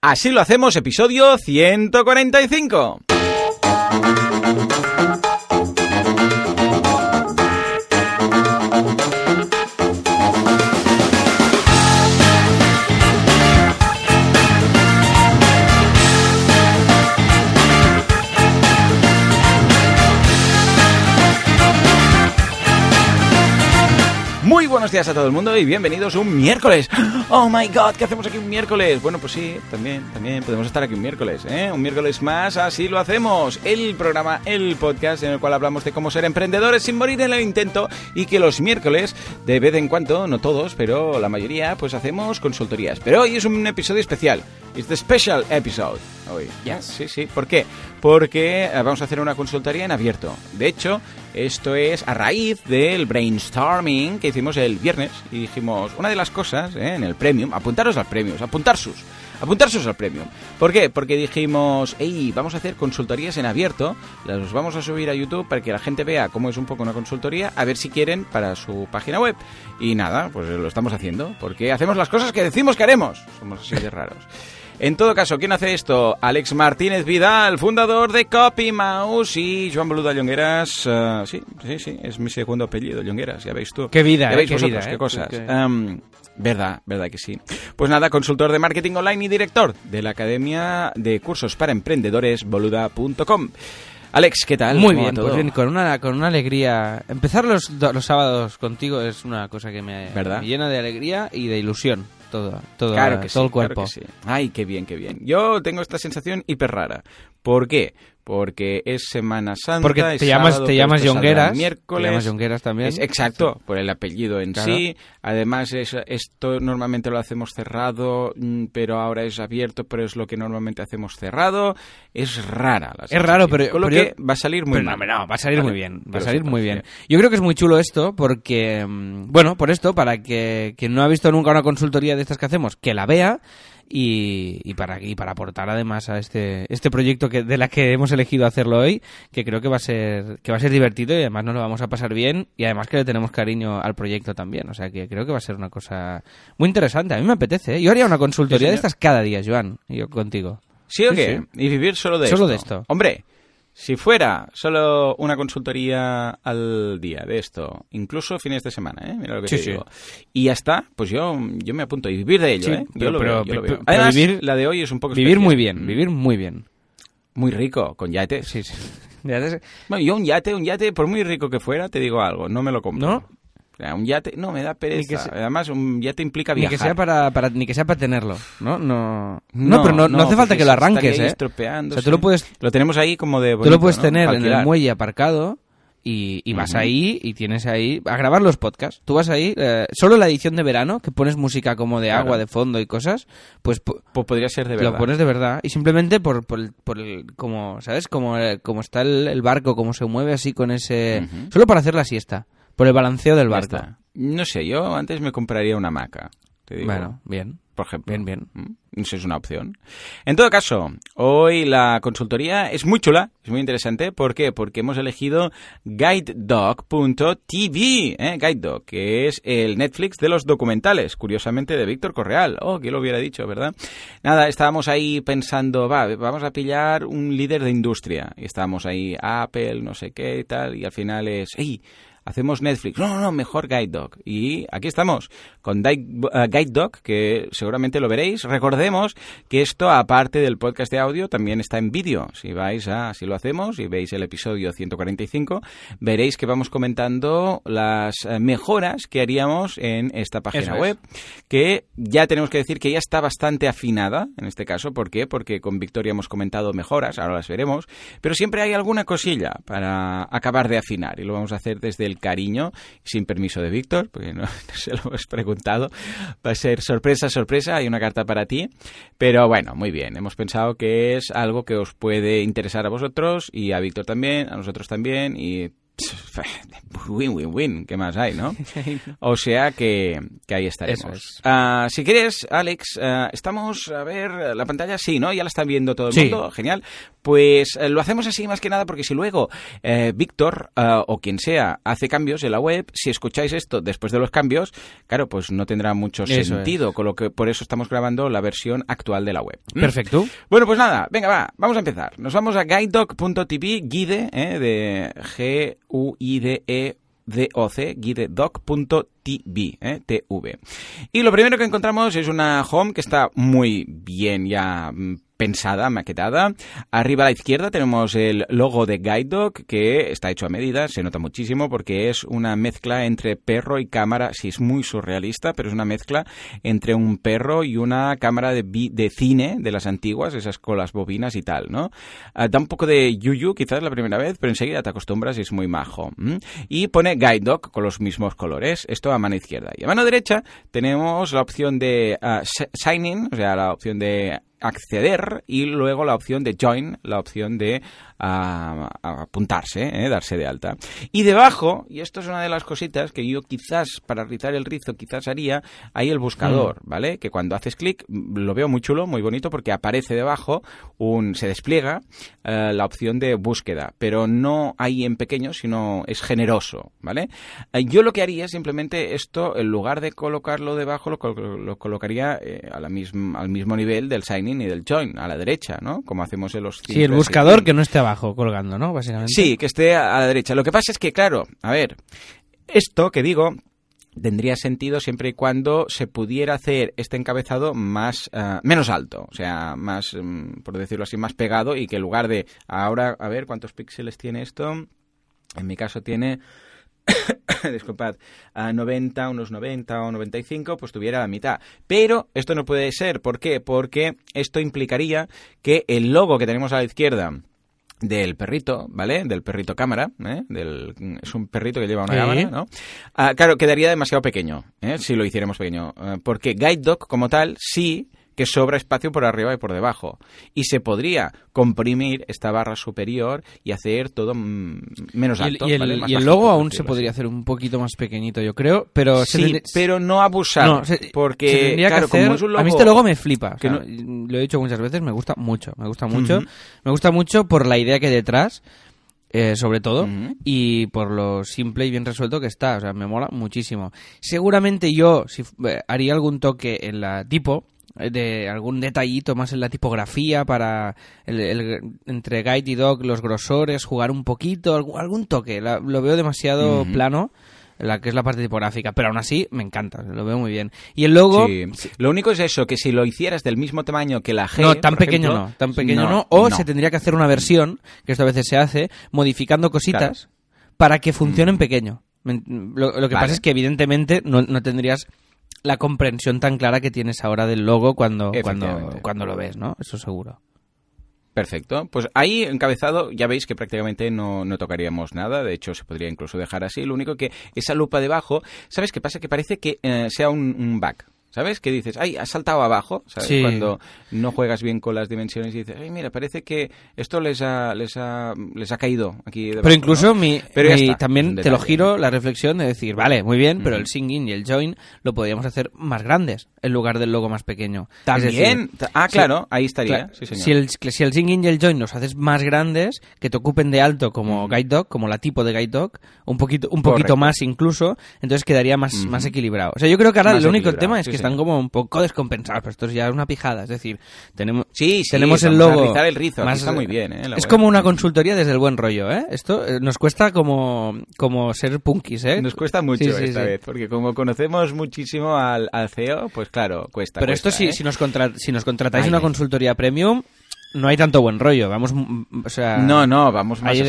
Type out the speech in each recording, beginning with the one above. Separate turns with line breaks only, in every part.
Así lo hacemos, episodio 145. Buenos días a todo el mundo y bienvenidos un miércoles. Oh my god, ¿qué hacemos aquí un miércoles? Bueno, pues sí, también, también podemos estar aquí un miércoles, ¿eh? Un miércoles más, así lo hacemos. El programa, el podcast en el cual hablamos de cómo ser emprendedores sin morir en el intento y que los miércoles, de vez en cuando, no todos, pero la mayoría, pues hacemos consultorías. Pero hoy es un episodio especial. It's the special episode. Hoy.
Yes.
Sí, sí. ¿Por qué? Porque eh, vamos a hacer una consultoría en abierto. De hecho, esto es a raíz del brainstorming que hicimos el viernes y dijimos, una de las cosas ¿eh? en el premium, apuntaros al premium, apuntar sus. Apuntarsus al premium. ¿Por qué? Porque dijimos, hey, vamos a hacer consultorías en abierto, las vamos a subir a YouTube para que la gente vea cómo es un poco una consultoría, a ver si quieren para su página web. Y nada, pues lo estamos haciendo, porque hacemos las cosas que decimos que haremos. Somos así de raros. En todo caso, ¿quién hace esto? Alex Martínez Vidal, fundador de Copy Mouse y Joan Boluda Llongueras. eh, sí, sí, sí, es mi segundo apellido, Llongueras, ya veis tú.
Qué vida,
ya
eh,
veis
qué
vosotros,
vida,
qué
eh,
cosas.
que-
Em, verdad, verdad que sí. Pues nada, consultor de marketing online y director de la Academia de Cursos para Emprendedores, boluda.com. Alex, ¿qué tal?
Muy
¿Cómo va
bien, pues bien, con una, con una alegría. Empezar los, los sábados contigo es una cosa que me, me llena de alegría y de ilusión. Todo, todo,
Claro que
todo
sí,
el cuerpo.
claro que sí. Ay, qué bien, qué bien. Yo tengo esta sensación hiper rara. ¿Por qué? Porque es Semana Santa.
Porque te llamas,
sábado,
te llamas
Miércoles.
Te llamas Yongueras también.
Es exacto, por el apellido en
Claro.
sí. Además, es, esto normalmente lo hacemos cerrado, mm, pero ahora es abierto, pero es lo que normalmente hacemos cerrado. Es rara la
Es raro, pero-
Con lo
pero
que
yo-
va a salir muy
no, no, va a salir
Vale,
muy bien. Va a salir muy bien. Yo creo que es muy chulo esto porque, mm, bueno, por esto, para que quien no ha visto nunca una consultoría de estas que hacemos, que la vea y, y para, y para aportar además a este, este proyecto que, de la que hemos elegido hacerlo hoy, que creo que va a ser, que va a ser divertido y además nos lo vamos a pasar bien y además que le tenemos cariño al proyecto también. O sea que creo que va a ser una cosa muy interesante. A mí me apetece. ¿eh? Yo haría una consultoría de estas cada día, Joan, y yo contigo.
¿Sí o
Sí,
qué? Y vivir solo de
Solo
esto.
de esto.
Hombre, si fuera solo una consultoría al día de esto, incluso fines de semana, ¿eh? Mira lo que
Sí,
te
sí.
digo. Y ya está, pues yo, yo me apunto y vivir de ello,
Sí,
¿eh? Yo
pero-
lo
pero-
veo, yo lo veo.
pero
Además,
vivir-
la de hoy es un poco
Vivir
especial.
muy bien, vivir muy bien.
Muy rico, con yates.
Sí, sí.
Bueno, yo un yate, un yate, por muy rico que fuera, te digo algo, no me lo compro.
¿No?
Un yate, no, me da pereza.
se-
Además, un yate implica
Ni
viajar.
que sea para, para- ni que sea para tenerlo, ¿no? No, no,
No,
pero no, no hace falta que lo arranques, ¿eh? O sea, tú lo puedes,
Lo tenemos ahí como de
tú
bonito,
lo puedes tener en el muelle aparcado y, y vas ahí y tienes ahí a grabar los podcasts. Tú vas ahí, eh, solo la edición de verano, que pones música como de
Claro.
agua de fondo y cosas, pues pu-
Pues podría ser de verdad.
lo pones de verdad y simplemente por, por, el, por el- como, ¿sabes? Como, eh, como está el, el barco, como se mueve así con ese... Solo para hacer la siesta, por el balanceo del barco.
No sé, yo antes me compraría una hamaca. Te digo,
Bueno, bien.
por ejemplo.
bien, bien.
Mm, Eso es una opción. En todo caso, hoy la consultoría es muy chula, es muy interesante. ¿Por qué? Porque hemos elegido guidedog.tv, ¿eh? Guidedog, que es el Netflix de los documentales, curiosamente de Víctor Correal. Oh, que lo hubiera dicho, ¿verdad? Nada, estábamos ahí pensando, va, vamos a pillar un líder de industria. Y estábamos ahí, Apple, no sé qué y tal, y al final es, ¡ey! Hacemos Netflix. No, no, no, mejor Guide Dog. Y aquí estamos, con eh, Guide Dog, que seguramente lo veréis. Recordemos que esto, aparte del podcast de audio, también está en vídeo. Si vais a, si lo hacemos y veis el episodio 145, veréis que vamos comentando las eh, mejoras que haríamos en esta página
es.
web, que ya tenemos que decir que ya está bastante afinada, en este caso. ¿Por qué? Porque con Victoria hemos comentado mejoras, ahora las veremos, pero siempre hay alguna cosilla para acabar de afinar y lo vamos a hacer desde el cariño, sin permiso de Víctor, porque no, no se lo hemos preguntado. Va a ser sorpresa, sorpresa, hay una carta para ti. Pero bueno, muy bien, hemos pensado que es algo que os puede interesar a vosotros y a Víctor también, a nosotros también y Win, win, win. ¿Qué más hay, no? O sea que, que ahí estaremos.
Es.
Ah, si quieres, Alex, ah, estamos a ver la pantalla. Sí, ¿no? Ya la están viendo todo el
Sí.
mundo. Genial. Pues eh, lo hacemos así más que nada porque si luego eh, Víctor ah, o quien sea hace cambios en la web, si escucháis esto después de los cambios, claro, pues no tendrá mucho
Eso
sentido. Con lo que por eso estamos grabando la versión actual de la web. ¿Mm?
Perfecto.
Bueno, pues nada, venga, va, vamos a empezar. Nos vamos a guidedoc.tv, guide, eh, de G-U-I-D-E. D-O-C, guidedoc.tv, eh, T-V. Y lo primero que encontramos es una home que está muy bien ya mm, pensada, maquetada. Arriba a la izquierda tenemos el logo de GuideDog que está hecho a medida, se nota muchísimo porque es una mezcla entre perro y cámara, sí es muy surrealista, pero es una mezcla entre un perro y una cámara de, de cine de las antiguas, esas con las bobinas y tal, ¿no? Ah, da un poco de yuyu quizás la primera vez, pero enseguida te acostumbras y es muy majo. Y pone GuideDog con los mismos colores, esto a mano izquierda. Y a mano derecha tenemos la opción de ah, s- sign in, o sea, la opción de acceder y luego la opción de join, la opción de ah, apuntarse, eh, darse de alta. Y debajo, y esto es una de las cositas que yo quizás para rizar el rizo quizás haría, hay el buscador, ¿vale? Que cuando haces clic mm, lo veo muy chulo, muy bonito porque aparece debajo un se despliega eh, la opción de búsqueda, pero no hay en pequeño, sino es generoso, ¿vale? Eh, yo lo que haría simplemente esto en lugar de colocarlo debajo lo, col- lo colocaría eh, a la misma, al mismo nivel del sign in y del join, a la derecha, ¿no? Como hacemos en los
Sí, el buscador que no esté abajo colgando, ¿no? Básicamente.
Sí, que esté a la derecha. Lo que pasa es que, claro, a ver, esto que digo tendría sentido siempre y cuando se pudiera hacer este encabezado más ah, menos alto, o sea, más, mm, por decirlo así, más pegado y que en lugar de ahora, a ver, ¿cuántos píxeles tiene esto? En mi caso tiene disculpad, a 90, unos 90 o 95, pues tuviera la mitad. Pero esto no puede ser. ¿Por qué? Porque esto implicaría que el logo que tenemos a la izquierda del perrito, ¿vale? Del perrito cámara, ¿eh? Del, es un perrito que lleva una cámara, ¿no? Ah, claro, quedaría demasiado pequeño, ¿eh? Si lo hiciéramos pequeño. Eh, porque Guide Dog, como tal, sí que sobra espacio por arriba y por debajo. Y se podría comprimir esta barra superior y hacer todo mm, menos alto.
y el-
¿vale? Más
y el
bajito,
logo aún se podría hacer un poquito más pequeñito, yo creo, pero se
Sí, pero no abusar.
no, se-
porque,
se
claro,
que hacer...
como es un logo...
A mí este logo me flipa. o Lo he dicho muchas veces, me gusta mucho. Me gusta mucho. Me gusta mucho por la idea que hay detrás, eh, sobre todo, y por lo simple y bien resuelto que está. O sea, me mola muchísimo. Seguramente yo si, eh, haría algún toque en la tipo de algún detallito más en la tipografía para el, el- entre guide y dog los grosores jugar un poquito algún, toque La- lo veo demasiado plano la que es la parte tipográfica pero aún así me encanta lo veo muy bien y el logo
Sí. Lo único es eso, que si lo hicieras del mismo tamaño que la G...
no, tan pequeño
ejemplo,
no, tan pequeño no. O se tendría que hacer una versión, que esto a veces se hace, modificando cositas para que funcione en pequeño. Men- Lo, lo que
Vale.
pasa es que evidentemente no, no tendrías la comprensión tan clara que tienes ahora del logo cuando, cuando, cuando lo ves, ¿no? Eso seguro.
Perfecto. Pues ahí encabezado ya veis que prácticamente no, no tocaríamos nada. De hecho, se podría incluso dejar así. Lo único que esa lupa debajo, ¿sabes qué pasa? Que parece que eh, sea un, un bug. ¿Sabes? Que dices, ay, has saltado abajo. ¿Sabes?
Sí.
Cuando no juegas bien con las dimensiones y dices, ay, mira, parece que esto les ha, les ha, les ha caído aquí debajo.
Pero incluso
¿no?
mi,
Pero
también te lo giro la reflexión de decir, vale, muy bien, pero el singing y el join lo podríamos hacer más grandes en lugar del logo más pequeño.
También.
decir,
ah, claro, ahí estaría. Sí, señor.
si, el, si el singing y el join los haces más grandes, que te ocupen de alto como guide dog, como la tipo de guide dog, un poquito, un poquito
Correcto.
más incluso, entonces quedaría más, más equilibrado. O sea, yo creo que ahora
Más
el único tema es
sí,
que
señor.
Están como un poco descompensados, pero esto ya es una pijada. Es decir, tenemos,
Sí, sí,
tenemos el
a
logo.
rizar el rizo,
más-
está muy bien, ¿eh?
es como una consultoría desde el buen rollo, ¿eh? Esto eh, nos cuesta como, como ser punkis, ¿eh?
Nos cuesta mucho
Sí, sí,
esta vez, porque como conocemos muchísimo al, al CEO, pues claro, cuesta.
Pero esto si,
¿eh?
si, nos contra- si nos contratáis
Ay,
una
ay.
consultoría premium, no hay tanto buen rollo. Vamos, mm, o sea...
No, no, vamos más
Hay,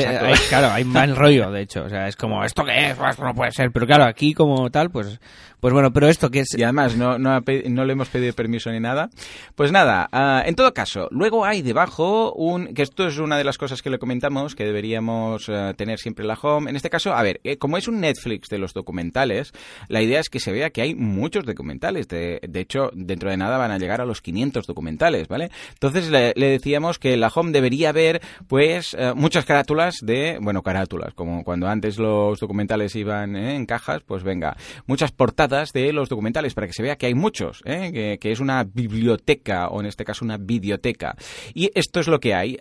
claro, hay mal rollo, de hecho. O sea, es como, ¿esto qué es? Esto no puede ser. Pero claro, aquí como tal, pues, pues bueno, pero esto que es...
Y además no, no, no le hemos pedido permiso ni nada. Pues nada, ah, en todo caso, luego hay debajo un... que esto es una de las cosas que le comentamos, que deberíamos ah, tener siempre la home. En este caso, a ver, eh, como es un Netflix de los documentales, la idea es que se vea que hay muchos documentales. De, de hecho, dentro de nada van a llegar a los 500 documentales, ¿vale? Entonces le, le decimos decíamos que la home debería haber pues eh, muchas carátulas de, bueno, carátulas, como cuando antes los documentales iban eh, en cajas, pues venga, muchas portadas de los documentales para que se vea que hay muchos, eh, que, que, es una biblioteca o en este caso una videoteca. Y esto es lo que hay.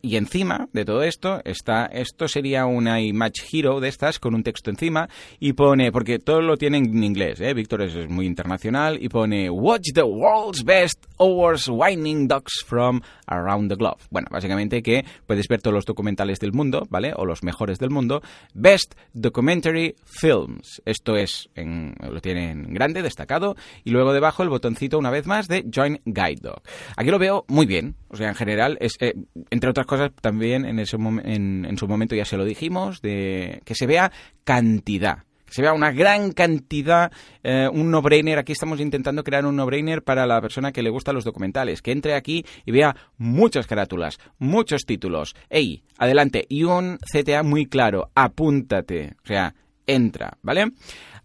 y encima de todo esto está, esto sería una Image Hero de estas con un texto encima y pone, porque todo lo tiene en inglés, ¿eh? Víctor es, muy internacional y pone Watch the world's best hours winding dogs from around the globe. Bueno, básicamente que puedes ver todos los documentales del mundo, ¿vale? O los mejores del mundo. Best Documentary Films. Esto es, en, lo tiene en grande, destacado. Y luego debajo el botoncito una vez más de Join Guide Dog. Aquí lo veo muy bien. O sea, en general, es, eh, entre otras cosas, también en, ese en, en su momento ya se lo dijimos, de que se vea cantidad se vea una gran cantidad, eh, un no-brainer. Aquí estamos intentando crear un no-brainer para la persona que le gustan los documentales, que entre aquí y vea muchas carátulas, muchos títulos. ¡Ey! Adelante. Y un CTA muy claro. Apúntate. O sea, entra, ¿vale?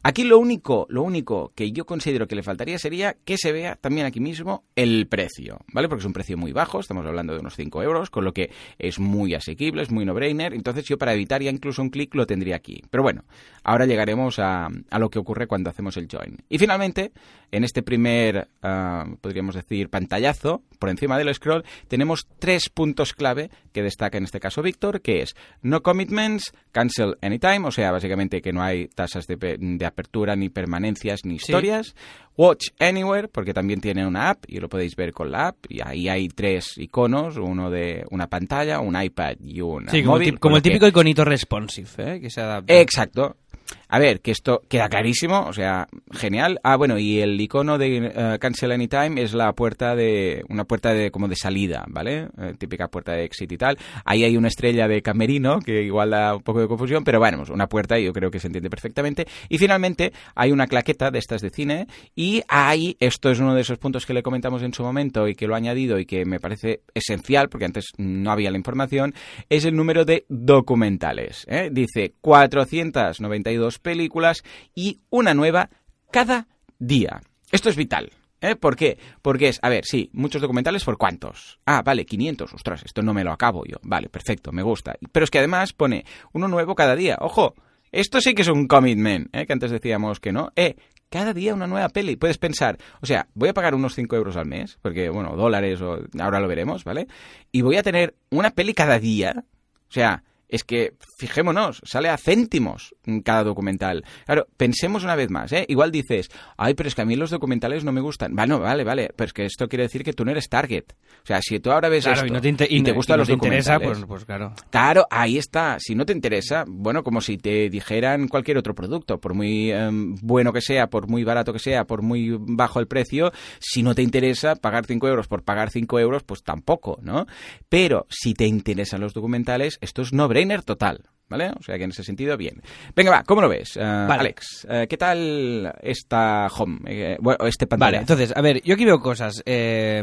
Aquí lo único, lo único que yo considero que le faltaría sería que se vea también aquí mismo el precio, ¿vale? Porque es un precio muy bajo, estamos hablando de unos 5 euros, con lo que es muy asequible, es muy no-brainer, entonces yo para evitar ya incluso un clic lo tendría aquí. Pero bueno, ahora llegaremos a, lo que ocurre cuando hacemos el join. Y finalmente, en este primer, uh, podríamos decir, pantallazo, por encima del scroll, tenemos tres puntos clave que destaca en este caso Víctor, que es no commitments, cancel anytime, o sea, básicamente que no hay tasas de, de apertura, ni permanencias, ni historias. Watch Anywhere, porque también tiene una app y lo podéis ver con la app. Y ahí hay tres iconos, uno de una pantalla, un iPad y un
sí,
móvil.
Como, el típico iconito responsive, ¿eh? que se adapta.
Exacto. A ver, que esto queda clarísimo, o sea, genial. Ah, bueno, y el icono de uh, Cancel Anytime es la puerta de una puerta de como de salida, ¿vale? Eh, típica puerta de exit y tal. Ahí hay una estrella de camerino que igual da un poco de confusión, pero bueno, una puerta y yo creo que se entiende perfectamente. Y finalmente hay una claqueta de estas de cine y ahí esto es uno de esos puntos que le comentamos en su momento y que lo ha añadido y que me parece esencial porque antes no había la información, es el número de documentales. ¿eh? Dice 492 películas y una nueva cada día. Esto es vital. ¿Eh? ¿Por qué? Porque es, a ver, sí, muchos documentales por cuántos. Ah, vale, 500, ostras, esto no me lo acabo yo. Vale, perfecto, me gusta. Pero es que además pone uno nuevo cada día. Ojo, esto sí que es un commitment, ¿eh? que antes decíamos que no. Eh, cada día una nueva peli. Puedes pensar, o sea, voy a pagar unos 5 euros al mes, porque, bueno, dólares o ahora lo veremos, ¿vale? Y voy a tener una peli cada día. O sea, es que, fijémonos, sale a céntimos cada documental. Claro, pensemos una vez más, ¿eh? Igual dices, ay, pero es que a mí los documentales no me gustan. Bueno, vale, vale, pero es que esto quiere decir que tú no eres target. O sea, si tú ahora ves
claro,
esto
y, no te,
y te gustan
no
los
te interesa,
documentales...
pues, pues claro.
Claro, ahí está. Si no te interesa, bueno, como si te dijeran cualquier otro producto, por muy eh, bueno que sea, por muy barato que sea, por muy bajo el precio, si no te interesa pagar 5 euros por pagar 5 euros, pues tampoco, ¿no? Pero si te interesan los documentales, esto es no-brainer total. ¿Vale? O sea que en ese sentido, bien. Venga, va, ¿cómo lo ves? Uh, Alex, uh, ¿qué tal esta home? Eh, bueno, este pantalla.
Vale, entonces, a ver, yo aquí veo cosas. Eh,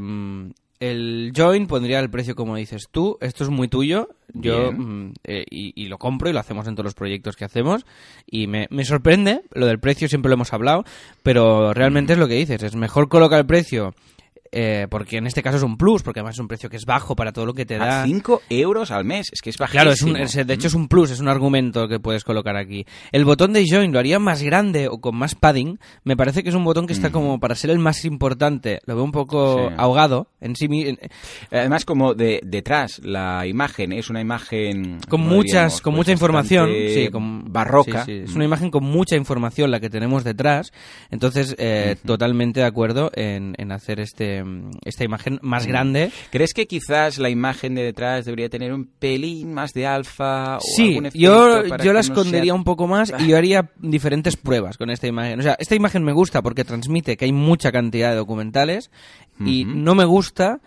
el join pondría el precio como dices tú. Esto es muy tuyo. Yo mm, eh, y, y, lo compro y lo hacemos en todos los proyectos que hacemos. Y me, me sorprende. Lo del precio siempre lo hemos hablado. Pero realmente mm. es lo que dices. Es mejor colocar el precio eh, porque en este caso es un plus, porque además es un precio que es bajo para todo lo que te da.
A 5 euros al mes, es que es bajísimo.
Claro, es un, es, de hecho es un plus, es un argumento que puedes colocar aquí. El botón de join lo haría más grande o con más padding. Me parece que es un botón que está como para ser el más importante. Lo veo un poco sí. ahogado en sí mismo.
Además, como de detrás la imagen es una imagen
con muchas, con
pues
mucha información, sí, con
barroca.
Sí, sí. Es una imagen con mucha información la que tenemos detrás. Entonces, eh, uh -huh. totalmente de acuerdo en, en hacer este esta imagen más grande.
¿Crees que quizás la imagen de detrás debería tener un pelín más de alfa? O
sí, yo, yo la escondería no sea... un poco más y yo haría diferentes pruebas con esta imagen. O sea, esta imagen me gusta porque transmite que hay mucha cantidad de documentales uh -huh. y no me gusta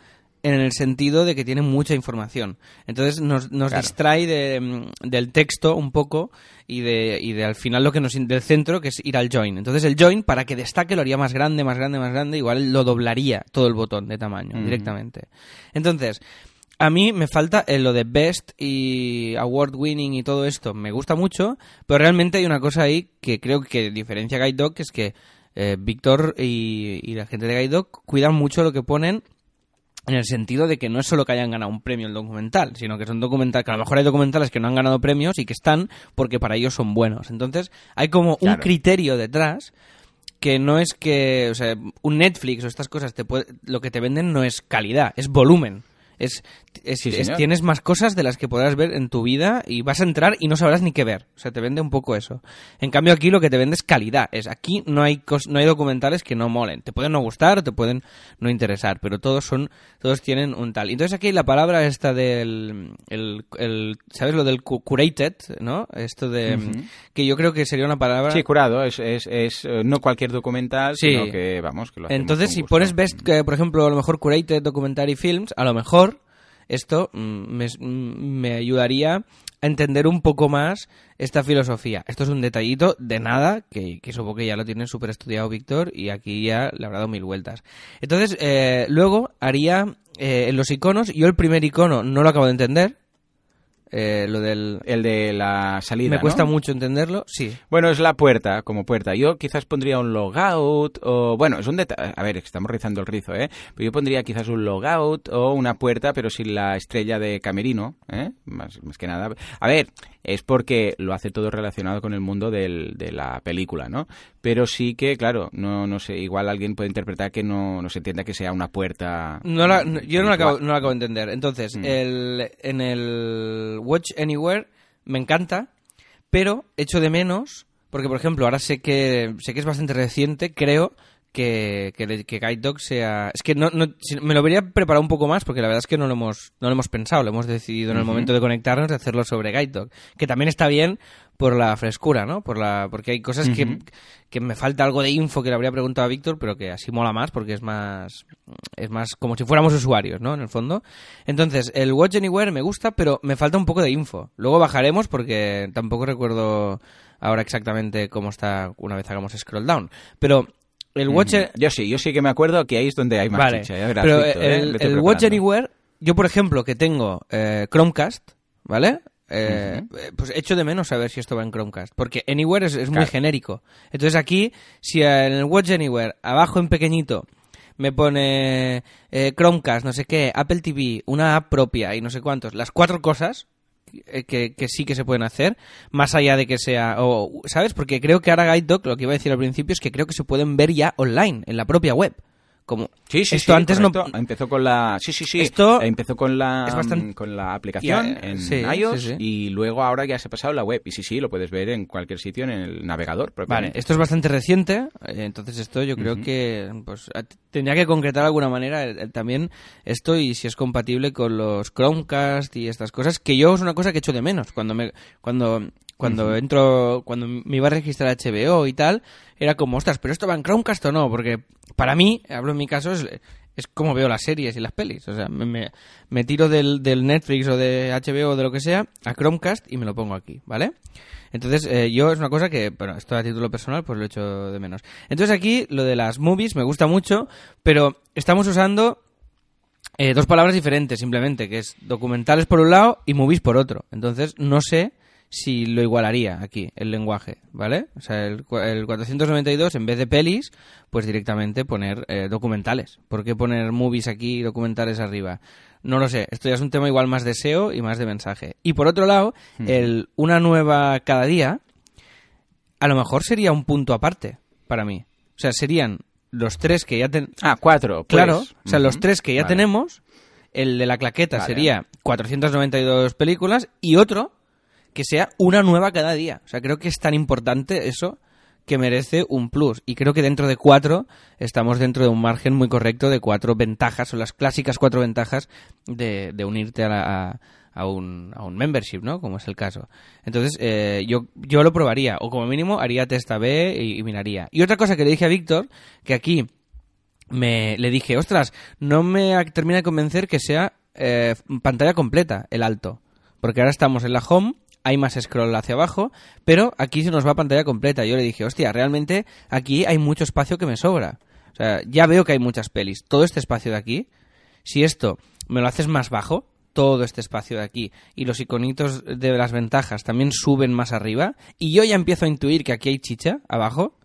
en el sentido de que tiene mucha información. Entonces nos, nos claro. distrae de, del texto un poco y de, y de al final lo que nos del centro que es ir al join. Entonces el join para que destaque lo haría más grande, más grande, más grande, igual lo doblaría todo el botón de tamaño mm. directamente. Entonces, a mí me falta en lo de best y award winning y todo esto, me gusta mucho, pero realmente hay una cosa ahí que creo que diferencia a Guide Dog, que es que eh, Víctor y, y, la gente de Guide Dog cuidan mucho lo que ponen en el sentido de que no es solo que hayan ganado un premio el documental, sino que son documentales, que a lo mejor hay documentales que no han ganado premios y que están porque para ellos son buenos. Entonces, hay como un criterio detrás que no es que, o sea, un Netflix o estas cosas te lo que te venden no es calidad, es volumen. Es, tienes más cosas de las que podrás ver en tu vida y vas a entrar y no sabrás ni qué ver. O sea, te vende un poco eso. En cambio aquí lo que te vende es calidad. Es aquí no hay no hay documentales que no molen. Te pueden no gustar, te pueden no interesar, pero todos son todos tienen un tal. Entonces aquí la palabra esta del el, ¿sabes lo del curated, no? Esto de que yo creo que sería una palabra
Sí, curado, es, es, es eh, no cualquier documental, sino que vamos, que lo
Entonces, si pones best, que, por ejemplo, a lo mejor curated documentary films, a lo mejor esto mm, mm, me, ayudaría a entender un poco más esta filosofía. Esto es un detallito de nada, que, supongo que ya lo tiene súper estudiado Víctor y aquí ya le habrá dado mil vueltas. Entonces, eh, luego haría eh, los iconos, yo el primer icono no lo acabo de entender, eh, lo del...
El de la salida,
Me cuesta mucho entenderlo, sí.
Bueno, es la puerta, como puerta. Yo quizás pondría un logout, o... Bueno, es un detalle... A ver, estamos rizando el rizo, ¿eh? Pero yo pondría quizás un logout o una puerta, pero sin la estrella de camerino, ¿eh? Más, más que nada. A ver, es porque lo hace todo relacionado con el mundo del, de la película, ¿no? Pero sí que, claro, no, no sé, igual alguien puede interpretar que no, no se entienda que sea una puerta...
No yo no la, acabo, no acabo de entender. Entonces, mm. el, en el Watch Anywhere me encanta, pero echo de menos, porque por ejemplo, ahora sé que, sé que es bastante reciente, creo que, que, que Guide Dog sea... Es que no, no, me lo habría preparado un poco más porque la verdad es que no lo hemos, no lo hemos pensado, lo hemos decidido en el momento de conectarnos de hacerlo sobre Guide Dog, que también está bien por la frescura, ¿no? Por la, porque hay cosas que, que me falta algo de info que le habría preguntado a Víctor, pero que así mola más porque es más, es más como si fuéramos usuarios, ¿no? En el fondo. Entonces, el Watch Anywhere me gusta, pero me falta un poco de info. Luego bajaremos porque tampoco recuerdo ahora exactamente cómo está una vez hagamos scroll down. Pero el Watch...
Yo sí, yo sí que me acuerdo que ahí es donde hay más chicha.
pero ¿eh? el, Watch Anywhere, yo por ejemplo que tengo eh, Chromecast, ¿vale? Eh, pues echo de menos saber si esto va en Chromecast, porque Anywhere es, muy genérico. Entonces aquí, si en el Watch Anywhere, abajo en pequeñito, me pone Chromecast, no sé qué, Apple TV, una app propia y no sé cuántos, las cuatro cosas, eh, que, sí que se pueden hacer, más allá de que sea, o, ¿sabes? Porque creo que ahora Guide Dog, lo que iba a decir al principio, es que creo que se pueden ver ya online, en la propia web como
sí, sí, esto antes no empezó con la sí sí sí. Esto empezó con la con la aplicación en iOS y luego ahora ya se ha pasado la web. Y sí sí lo puedes ver en cualquier sitio en el navegador
vale esto es bastante reciente eh, entonces esto yo creo que pues tendría que concretar de alguna manera también esto y si es compatible con los Chromecast y estas cosas que yo es una cosa que echo de menos. Cuando me cuando cuando entro, cuando me iba a registrar HBO y tal, era como, ostras, pero esto va en Chromecast o no, porque para mí, hablo en mi caso, es, es como veo las series y las pelis. O sea, me, me, tiro del, del, Netflix o de HBO o de lo que sea a Chromecast y me lo pongo aquí, ¿vale? Entonces, eh, yo es una cosa que, bueno, esto a título personal, pues lo echo de menos. Entonces aquí, lo de las movies me gusta mucho, pero estamos usando eh, dos palabras diferentes simplemente, que es documentales por un lado y movies por otro. Entonces, no sé si lo igualaría aquí, el lenguaje, ¿vale? O sea, el, 492, en vez de pelis, pues directamente poner eh, documentales. ¿Por qué poner movies aquí y documentales arriba? No lo sé, esto ya es un tema igual más de SEO y más de mensaje. Y por otro lado, el una nueva cada día, a lo mejor sería un punto aparte para mí. O sea, serían los tres que ya tenemos...
Ah, cuatro.
Pues. Claro, o sea, los tres que ya tenemos, el de la claqueta sería 492 películas y otro que sea una nueva cada día. O sea, creo que es tan importante eso que merece un plus. Y creo que dentro de cuatro estamos dentro de un margen muy correcto de cuatro ventajas, o las clásicas cuatro ventajas de, unirte a, a, un, a, un, membership, ¿no? Como es el caso. Entonces, eh, yo, yo lo probaría, o como mínimo haría testa B y, miraría. Y otra cosa que le dije a Víctor, que aquí me le dije, ostras, no me termina de convencer que sea eh, pantalla completa el alto. Porque ahora estamos en la home hay más scroll hacia abajo, pero aquí se nos va a pantalla completa. Yo le dije, hostia, realmente aquí hay mucho espacio que me sobra. O sea, ya veo que hay muchas pelis. Todo este espacio de aquí, si esto me lo haces más bajo, todo este espacio de aquí, y los iconitos de las ventajas también suben más arriba, y yo ya empiezo a intuir que aquí hay chicha abajo,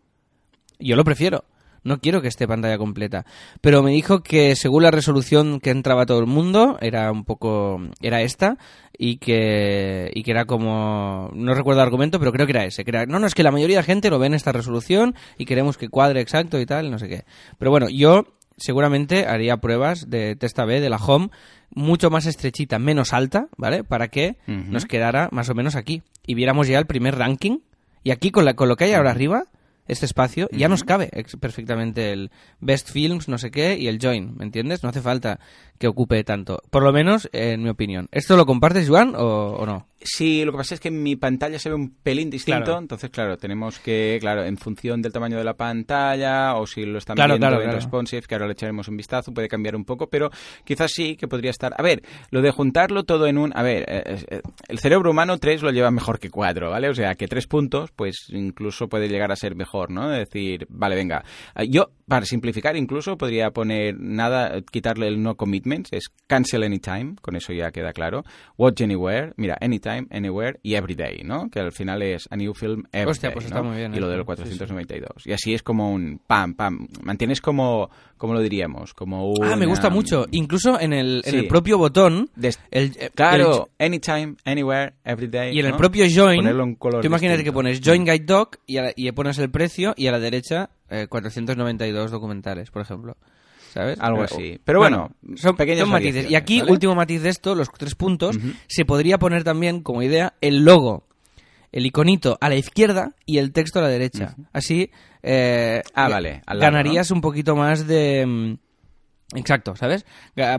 yo lo prefiero. No quiero que esté pantalla completa. Pero me dijo que según la resolución que entraba todo el mundo, era un poco, era esta, y que, y que era como, no recuerdo el argumento, pero creo que era ese. Que era, no, no, es que la mayoría de gente lo ve en esta resolución y queremos que cuadre exacto y tal, no sé qué. Pero bueno, yo seguramente haría pruebas de testa B de la home mucho más estrechita, menos alta, ¿vale? Para que nos quedara más o menos aquí y viéramos ya el primer ranking. Y aquí con, la, con lo que hay ahora arriba, este espacio, ya nos cabe perfectamente el Best Films, no sé qué, y el Join, ¿me entiendes? No hace falta que ocupe tanto, por lo menos en mi opinión. ¿Esto lo compartes, Juan, o, no?
Sí, lo que pasa es que mi pantalla se ve un pelín distinto, entonces, claro, tenemos que, claro, en función del tamaño de la pantalla, o si lo están viendo en responsive, que ahora le echaremos un vistazo, puede cambiar un poco, pero quizás sí que podría estar... A ver, lo de juntarlo todo en un... A ver, eh, eh, el cerebro humano tres lo lleva mejor que cuatro, ¿vale? O sea, que tres puntos, pues incluso puede llegar a ser mejor, ¿no? Es decir, vale, venga, yo, para simplificar incluso, podría poner nada, quitarle el no commitments, es cancel anytime, con eso ya queda claro. Watch anywhere, mira, anytime, anywhere y everyday, ¿no? Que al final es a new film every
Hostia, pues está muy bien.
Y lo del 492. Y así es como un pam, pam. Mantienes como, como lo diríamos, como
Ah, me gusta mucho. Incluso en el, en el propio botón.
el, claro, anytime, anywhere, everyday.
Y en el propio join, tú imagínate que pones join guide doc y, y pones el precio y a la derecha 492 eh, documentales, por ejemplo. ¿Sabes?
Algo así. Pero bueno, son pequeños
matices. Y aquí, último matiz de esto, los tres puntos, se podría poner también como idea el logo, el iconito a la izquierda y el texto a la derecha. Así eh,
ah, vale,
ganarías un poquito más de... Mm, exacto, ¿sabes?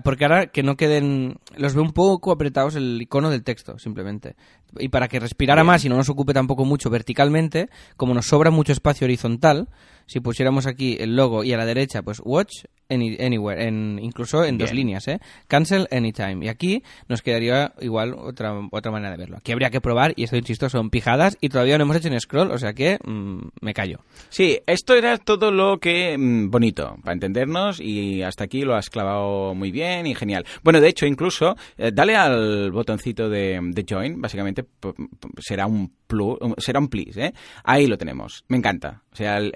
Porque ahora que no queden... Los veo un poco apretados el icono del texto, simplemente y para que respirara más y no nos ocupe tampoco mucho verticalmente, como nos sobra mucho espacio horizontal, si pusiéramos aquí el logo y a la derecha, pues watch anywhere, en, incluso en dos líneas, ¿eh? Cancel anytime. Y aquí nos quedaría igual otra, otra manera de verlo. Aquí habría que probar, y esto insisto, son pijadas, y todavía no hemos hecho en scroll, o sea que mm, me callo.
Sí, esto era todo lo que mm, bonito, para entendernos, y hasta aquí lo has clavado muy bien y genial. Bueno, de hecho, incluso, eh, dale al botoncito de, de join, básicamente será un plus, será un please, ¿eh? Ahí lo tenemos. Me encanta. O sea, el,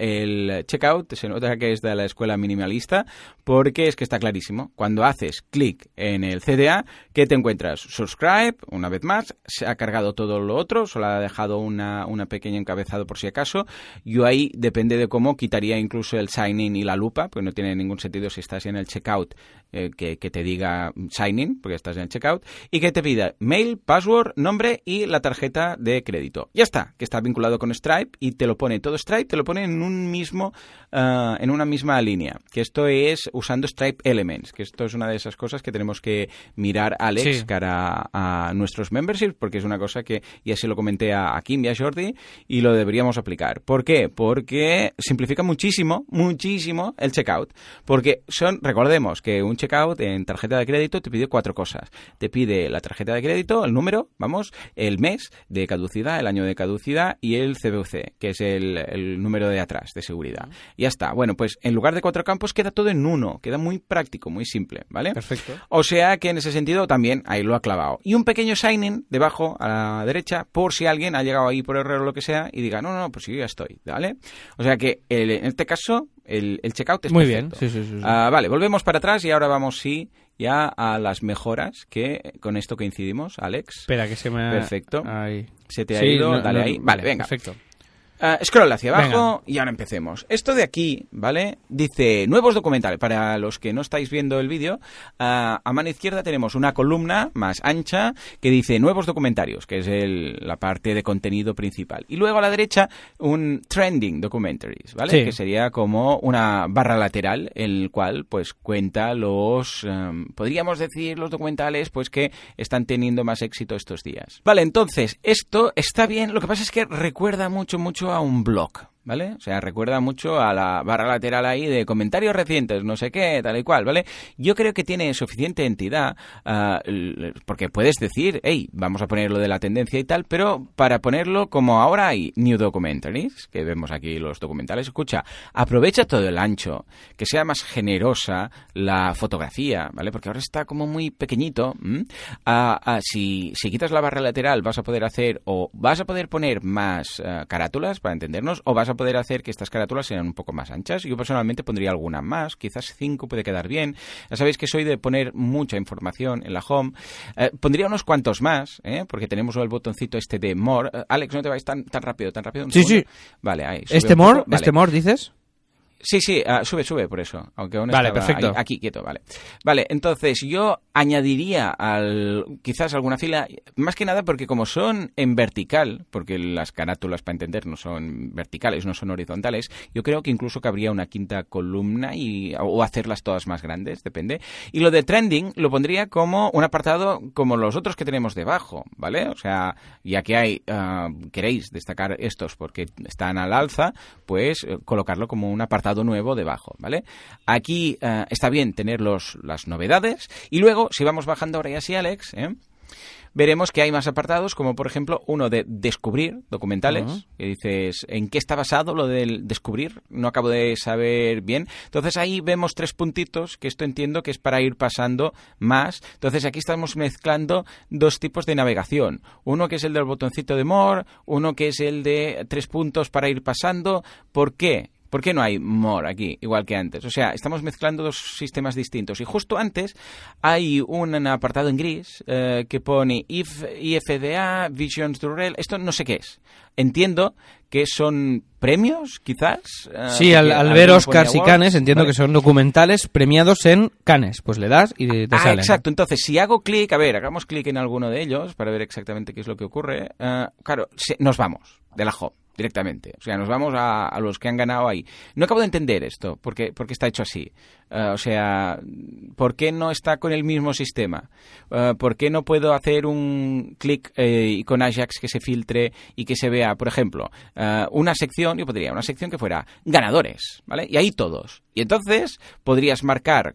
checkout se nota que es de la escuela minimalista porque es que está clarísimo. Cuando haces clic en el CDA, que te encuentras? Subscribe, una vez más, se ha cargado todo lo otro, solo ha dejado una, una pequeña encabezado por si acaso. Yo ahí, depende de cómo, quitaría incluso el sign in y la lupa, pues no tiene ningún sentido si estás en el checkout eh, que, te diga sign in, porque estás en el checkout, y que te pida mail, password, nombre y la tarjeta de crédito. Ya está, que está vinculado con Stripe y te lo pone todo Stripe, te lo pone en un mismo, eh, en una misma línea. Que esto es usando Stripe Elements, que esto es una de esas cosas que tenemos que mirar, Alex, cara a, nuestros memberships, porque es una cosa que ya se lo comenté a, Kim y a Jordi y lo deberíamos aplicar. ¿Por qué? Porque simplifica muchísimo, muchísimo el checkout. Porque son, recordemos que un checkout en tarjeta de crédito te pide cuatro cosas. Te pide la tarjeta de crédito, el número, vamos, el mes de caducidad, el año de caducidad y el CBUC, que es el, número de atrás de seguridad. Y ya está. Bueno, pues en lugar de cuatro campos queda todo en uno. Queda muy práctico, muy simple, ¿vale?
Perfecto.
O sea que en ese sentido también ahí lo ha clavado. Y un pequeño sign-in debajo a la derecha por si alguien ha llegado ahí por error o lo que sea y diga, no, no, pues sí, ya estoy, ¿vale? O sea que en este caso el, checkout es
Muy bien, sí, sí, sí.
Ah, vale, volvemos para atrás y ahora vamos, sí, ya a las mejoras que con esto coincidimos, Alex.
Espera, que se me ha...
Perfecto. Se te ha ido, dale ahí. Vale, venga.
Perfecto.
Uh, scroll hacia abajo y ahora empecemos. Esto de aquí, ¿vale? Dice nuevos documentales. Para los que no estáis viendo el vídeo, uh, a mano izquierda tenemos una columna más ancha que dice nuevos documentarios, que es el, la parte de contenido principal. Y luego a la derecha un trending documentaries, ¿vale? Que sería como una barra lateral en el cual pues cuenta los, um, podríamos decir los documentales pues que están teniendo más éxito estos días. Vale, entonces esto está bien. Lo que pasa es que recuerda mucho, mucho a un blog. ¿Vale? O sea, recuerda mucho a la barra lateral ahí de comentarios recientes, no sé qué, tal y cual, ¿vale? Yo creo que tiene suficiente entidad, ah, porque puedes decir, hey, vamos a ponerlo de la tendencia y tal, pero para ponerlo como ahora hay New Documentaries, que vemos aquí los documentales, escucha, aprovecha todo el ancho, que sea más generosa la fotografía, ¿vale? Porque ahora está como muy pequeñito. Ah, ah, si, si quitas la barra lateral vas a poder hacer o vas a poder poner más carátulas, para entendernos, o vas a poder hacer que estas carátulas sean un poco más anchas. Yo personalmente pondría alguna más, quizás cinco puede quedar bien. Ya sabéis que soy de poner mucha información en la home. Eh, pondría unos cuantos más, ¿eh? porque tenemos el botoncito este de more. Eh, Alex, no te vais tan, tan rápido, tan rápido. Un
Sí,
segundo.
sí.
Vale, ahí.
¿Este more?
Vale.
¿Este more dices?
Sí, sí, ah, sube, sube por eso. Aunque aún
Vale, perfecto.
aquí, quieto, vale. Vale, entonces yo añadiría al, quizás alguna fila, más que nada porque como son en vertical, porque las carátulas para entender no son verticales, no son horizontales, yo creo que incluso cabría una quinta columna y, o hacerlas todas más grandes, depende. Y lo de trending lo pondría como un apartado como los otros que tenemos debajo, ¿vale? O sea, ya que hay, ah, queréis destacar estos porque están al alza, pues eh, colocarlo como un apartado nuevo debajo, ¿vale? Aquí eh, está bien tener los, las novedades y luego, si vamos bajando ahora ya sí, Alex, ¿eh? veremos que hay más apartados, como por ejemplo uno de descubrir documentales, que dices, ¿en qué está basado lo del descubrir? No acabo de saber bien. Entonces ahí vemos tres puntitos, que esto entiendo que es para ir pasando más. Entonces aquí estamos mezclando dos tipos de navegación. Uno que es el del botoncito de more, uno que es el de tres puntos para ir pasando. ¿Por qué? ¿Por qué no hay more aquí, igual que antes? O sea, estamos mezclando dos sistemas distintos. Y justo antes hay un apartado en gris eh, que pone if, IFDA, Visions URL. Esto no sé qué es. Entiendo que son premios, quizás. eh,
Sí, al, ver Oscars y Canes entiendo
¿vale?
que son documentales premiados en Canes. Pues le das y te
Ah,
salen.
exacto. Entonces, si hago clic, a ver, hagamos clic en alguno de ellos para ver exactamente qué es lo que ocurre. Eh, claro, se- nos vamos de la home directamente. O sea, nos vamos a, a los que han ganado ahí. No acabo de entender esto, porque, porque está hecho así. Eh, o sea, ¿por qué no está con el mismo sistema? Eh, ¿Por qué no puedo hacer un clic eh, con Ajax que se filtre y que se vea, por ejemplo, eh, una sección, yo podría, una sección que fuera ganadores, ¿vale? Y ahí todos. Y entonces podrías marcar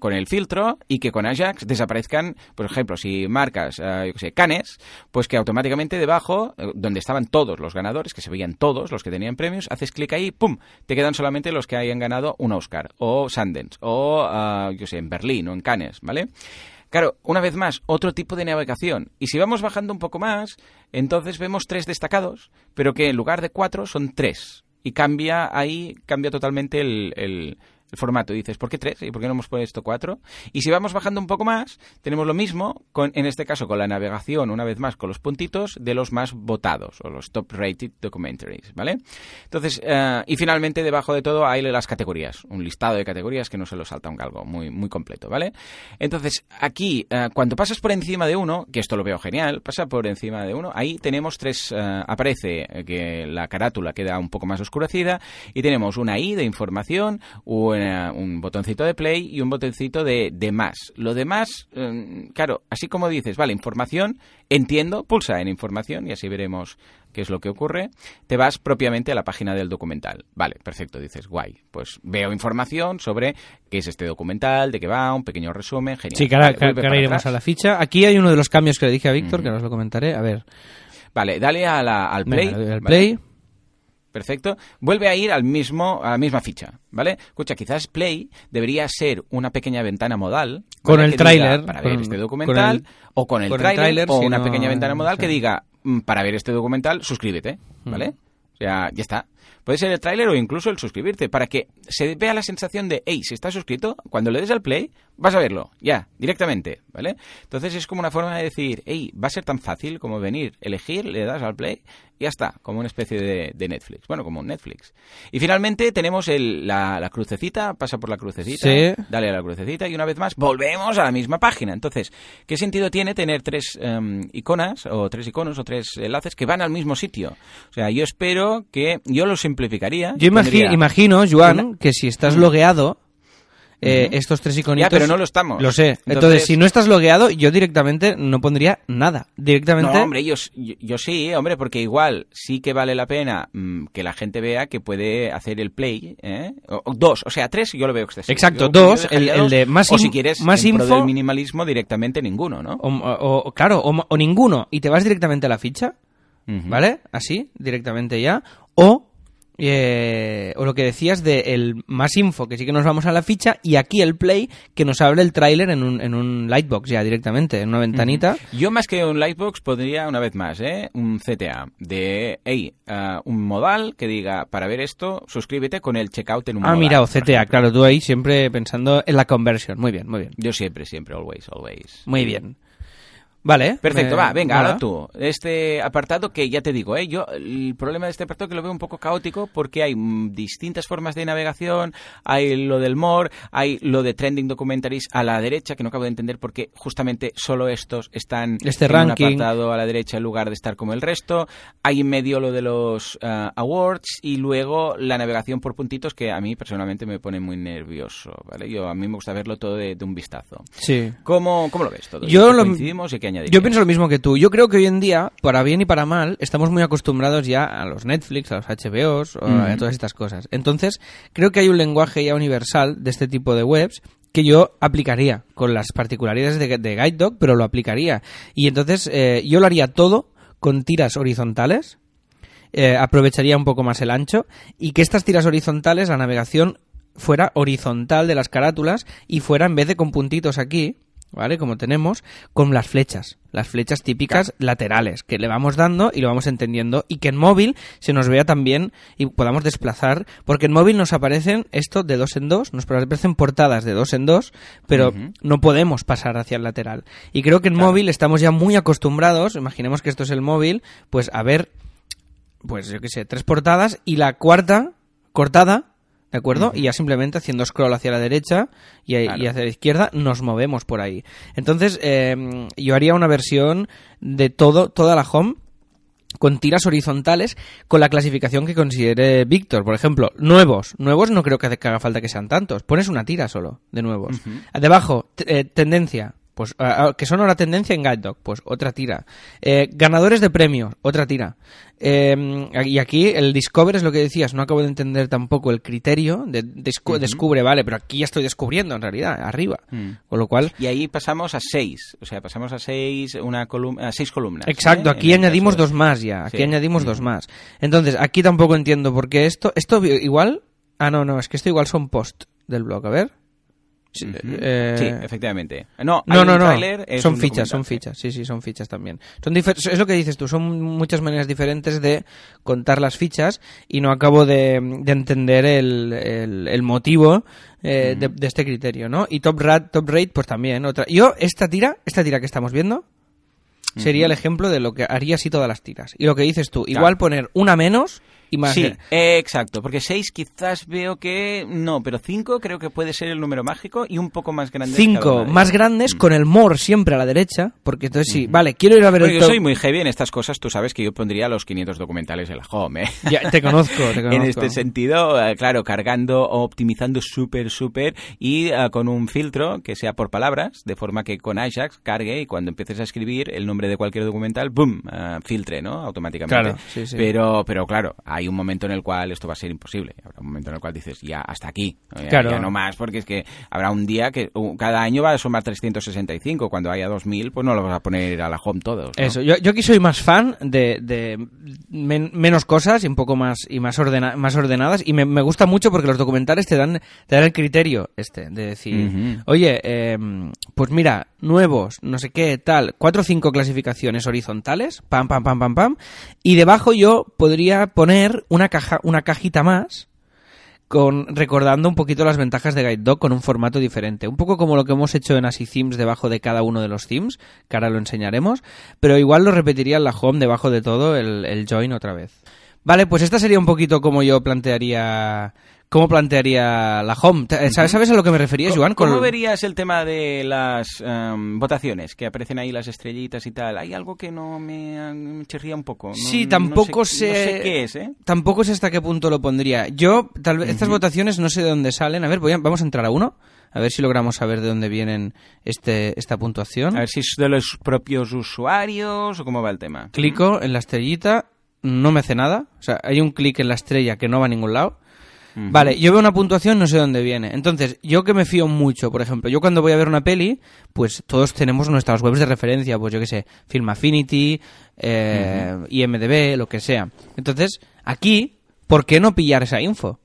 con el filtro y que con Ajax desaparezcan, por ejemplo, si marcas, yo qué sé, canes, pues que automáticamente debajo, donde estaban todos los ganadores, que se veían todos los que tenían premios, haces clic ahí, ¡pum! Te quedan solamente los que hayan ganado un Oscar, o O, eh, yo sé, en Berlín, o en Cannes, ¿vale? Claro, una vez más, otro tipo de navegación. Y si vamos bajando un poco más, entonces vemos tres destacados, pero que en lugar de cuatro son tres. Y cambia ahí, cambia totalmente el- el formato. Y dices, ¿por qué tres? ¿Y por qué no hemos puesto cuatro? Y si vamos bajando un poco más, tenemos lo mismo, con, en este caso con la navegación, una vez más, con los puntitos de los más votados, o los top rated documentaries, ¿vale? Entonces, eh, y finalmente debajo de todo hay las categorías, un listado de categorías que no se lo salta un galgo, muy, muy completo, ¿vale? Entonces, aquí, eh, cuando pasas por encima de uno, que esto lo veo genial, pasa por encima de uno, ahí tenemos tres, eh, aparece que la carátula queda un poco más oscurecida y tenemos una I de información, una- un botoncito de play y un botoncito de, de más. Lo demás, eh, claro, así como dices, vale, información, entiendo, pulsa en información y así veremos qué es lo que ocurre. Te vas propiamente a la página del documental. Vale, perfecto, dices, guay. Pues veo información sobre qué es este documental, de qué va, un pequeño resumen, genial.
Sí, que ahora,
Vale,
que- iremos
atrás.
a la ficha. Aquí hay uno de los cambios que le dije a Víctor, que ahora os lo comentaré. A ver,
Vale, dale a la- al play. Perfecto. Vuelve a ir al mismo, a la misma ficha, ¿vale? Escucha, quizás Play debería ser una pequeña ventana modal.
Con
¿vale?
el tráiler,
Para
con-
ver este
con
documental.
el-
o con el tráiler. O
si
una
no-
pequeña ventana modal
sí.
que diga, mm, para ver este documental, suscríbete, ¿vale?
Mm.
O sea, ya está. Puede ser el tráiler o incluso el suscribirte, para que se vea la sensación de, hey, si estás suscrito, cuando le des al play, vas a verlo, ya, directamente, ¿vale? Entonces es como una forma de decir, hey, va a ser tan fácil como venir, elegir, le das al play, y ya está, como una especie de, de Netflix, bueno, como un Netflix. Y finalmente tenemos el- la, la crucecita, pasa por la crucecita,
Sí.
dale a la crucecita, y una vez más, volvemos a la misma página. Entonces, ¿qué sentido tiene tener tres em, iconas, o tres iconos, o tres enlaces que van al mismo sitio? O sea, yo espero que, yo lo simplificaría.
Yo imagi- imagino, Joan,
una-
que si estás logueado, eh, estos tres iconitos...
Ya, pero no lo estamos.
Lo sé. Entonces,
Entonces-
si no estás logueado, yo directamente no pondría nada. Directamente...
No, hombre, yo, yo, yo sí, hombre, porque igual sí que vale la pena mm, que la gente vea que puede hacer el play, ¿eh? O- o dos, o sea, tres yo lo veo excesivo.
Exacto,
Yo-
dos, el- el de más
O si quieres,
más
en pro
info-
del minimalismo, directamente ninguno, ¿no?
O, claro, o, ninguno. Y te vas directamente a la ficha. ¿vale? Así, directamente ya. O eh, o lo que decías de el más info, que sí que nos vamos a la ficha, y aquí el play, que nos abre el tráiler en un, en un lightbox ya directamente, en una ventanita.
Yo más que un lightbox podría, una vez más, ¿eh? un CTA de, hey, uh, un modal que diga, para ver esto, suscríbete con el checkout en un
ah,
modal.
mira, o CTA, claro, tú ahí siempre pensando en la conversión. Muy bien, muy bien.
Yo siempre, siempre, always, always.
Muy bien. Vale.
Perfecto,
me-
va, venga, ahora tú. Este apartado que ya te digo, ¿eh? yo el problema de este apartado que lo veo un poco caótico porque hay mm, distintas formas de navegación, hay lo del more, hay lo de trending documentaries a la derecha que no acabo de entender porque justamente solo estos están
Este
en
ranking.
un apartado a la derecha en lugar de estar como el resto. Hay en medio lo de los ah, awards y luego la navegación por puntitos que a mí personalmente me pone muy nervioso, ¿vale? Yo a mí me gusta verlo todo de, de un vistazo.
Sí.
¿Cómo, cómo lo ves todo?
Yo
¿Qué
lo-
coincidimos y qué
Yo pienso lo mismo que tú. Yo creo que hoy en día, para bien y para mal, estamos muy acostumbrados ya a los Netflix, a los HBOs, a todas estas cosas. Entonces, creo que hay un lenguaje ya universal de este tipo de webs que yo aplicaría con las particularidades de, de Guide Dog, pero lo aplicaría. Y entonces, eh, yo lo haría todo con tiras horizontales, eh, aprovecharía un poco más el ancho y que estas tiras horizontales, la navegación fuera horizontal de las carátulas y fuera en vez de con puntitos aquí, ¿vale? Como tenemos, con las flechas, las flechas típicas laterales que le vamos dando y lo vamos entendiendo y que en móvil se nos vea también y podamos desplazar, porque en móvil nos aparecen esto de dos en dos, nos aparecen portadas de dos en dos, pero no podemos pasar hacia el lateral. Y creo que en móvil estamos ya muy acostumbrados, imaginemos que esto es el móvil, pues a ver pues yo qué sé, tres portadas y la cuarta cortada, ¿de acuerdo? Y ya simplemente haciendo scroll hacia la derecha y, hacia la izquierda nos movemos por ahí. Entonces, eh, yo haría una versión de todo, toda la home con tiras horizontales con la clasificación que considere Víctor. Por ejemplo, nuevos. Nuevos no creo que haga falta que sean tantos. Pones una tira solo de nuevos. Debajo, eh, tendencia. Pues ah, que son ahora tendencia en Guide Dog, pues otra tira. Eh, ganadores de premios, otra tira. Eh, y aquí el Discover es lo que decías, no acabo de entender tampoco el criterio de descu- descubre, vale, pero aquí ya estoy descubriendo en realidad, arriba.
Mm.
Con lo cual,
Y ahí pasamos a seis, o sea, pasamos a seis, una columna, a seis columnas.
Exacto,
¿eh?
aquí
En
añadimos dos más ya. Aquí
Sí.
añadimos dos más. Entonces, aquí tampoco entiendo por qué esto. Esto igual. Ah, no, no, es que esto igual son post del blog. A ver. Eh,
Sí, efectivamente. No,
No, no, no. Son fichas, son fichas. Sí, sí, son fichas también. Son es lo que dices tú, son muchas maneras diferentes de contar las fichas y no acabo de, de entender el, el- el motivo eh, de, de este criterio, ¿no? Y top rat, top rate, pues también otra. Yo, esta tira, esta tira que estamos viendo, sería el ejemplo de lo que haría así todas las tiras. Y lo que dices tú, igual poner una menos más.
Sí, eh, exacto, porque 6 quizás veo que no, pero 5 creo que puede ser el número mágico y un poco más grande. cada
Cinco
una de
más
ellas.
grandes con el more siempre a la derecha, porque entonces sí, vale, quiero ir a ver
Porque
el
yo soy muy heavy en estas cosas, tú sabes que yo pondría los 500 documentales en la home, ¿eh?
Ya, te conozco, te conozco.
En este sentido, eh, claro, cargando optimizando súper, súper y eh, con un filtro que sea por palabras, de forma que con Ajax cargue y cuando empieces a escribir el nombre de cualquier documental, ¡boom!, eh, filtre, ¿no? Automáticamente.
Claro, sí, sí.
Pero, pero claro, hay un momento en el cual esto va a ser imposible. Habrá un momento en el cual dices, ya, hasta aquí. Ya,
Claro.
ya no más, porque es que habrá un día que cada año va a sumar 365. Cuando haya 2000, pues no lo vas a poner a la home todos. ¿no?
Eso, yo, yo aquí soy más fan de, de men- menos cosas y un poco más y más, ordena- más ordenadas y me, me gusta mucho porque los documentales te dan, te dan el criterio este de decir, oye, em, pues mira, nuevos, no sé qué, tal, cuatro o cinco clasificaciones horizontales, pam, pam, pam, pam, pam, y debajo yo podría poner una caja, una cajita más con recordando un poquito las ventajas de Guide Dog con un formato diferente. Un poco como lo que hemos hecho en Así Themes debajo de cada uno de los themes, que ahora lo enseñaremos, pero igual lo repetiría en la home debajo de todo el, el join otra vez. Vale, pues esta sería un poquito como yo plantearía cómo plantearía la home. Te- ¿Sabes, ¿sabes a lo que me refería, Joan?
¿Cómo verías el tema de las em, votaciones? Que aparecen ahí las estrellitas y tal. Hay algo que no me, me chirría un poco. No-
Sí,
no
tampoco
sé,
sé,
no sé qué es, ¿eh?
Tampoco sé hasta qué punto lo pondría. Yo, tal vez, estas votaciones no sé de dónde salen. A ver, voy a- vamos a entrar a uno. A ver si logramos saber de dónde vienen este, esta puntuación.
A ver si es de los propios usuarios o cómo va el tema.
Clico en la estrellita, no me hace nada. O sea, hay un clic en la estrella que no va a ningún lado. Vale, yo veo una puntuación, no sé dónde viene. Entonces, yo que me fío mucho, por ejemplo, yo cuando voy a ver una peli, pues todos tenemos nuestras webs de referencia, pues yo qué sé, Film Affinity, eh, IMDB, lo que sea. Entonces, aquí ¿por qué no pillar esa info?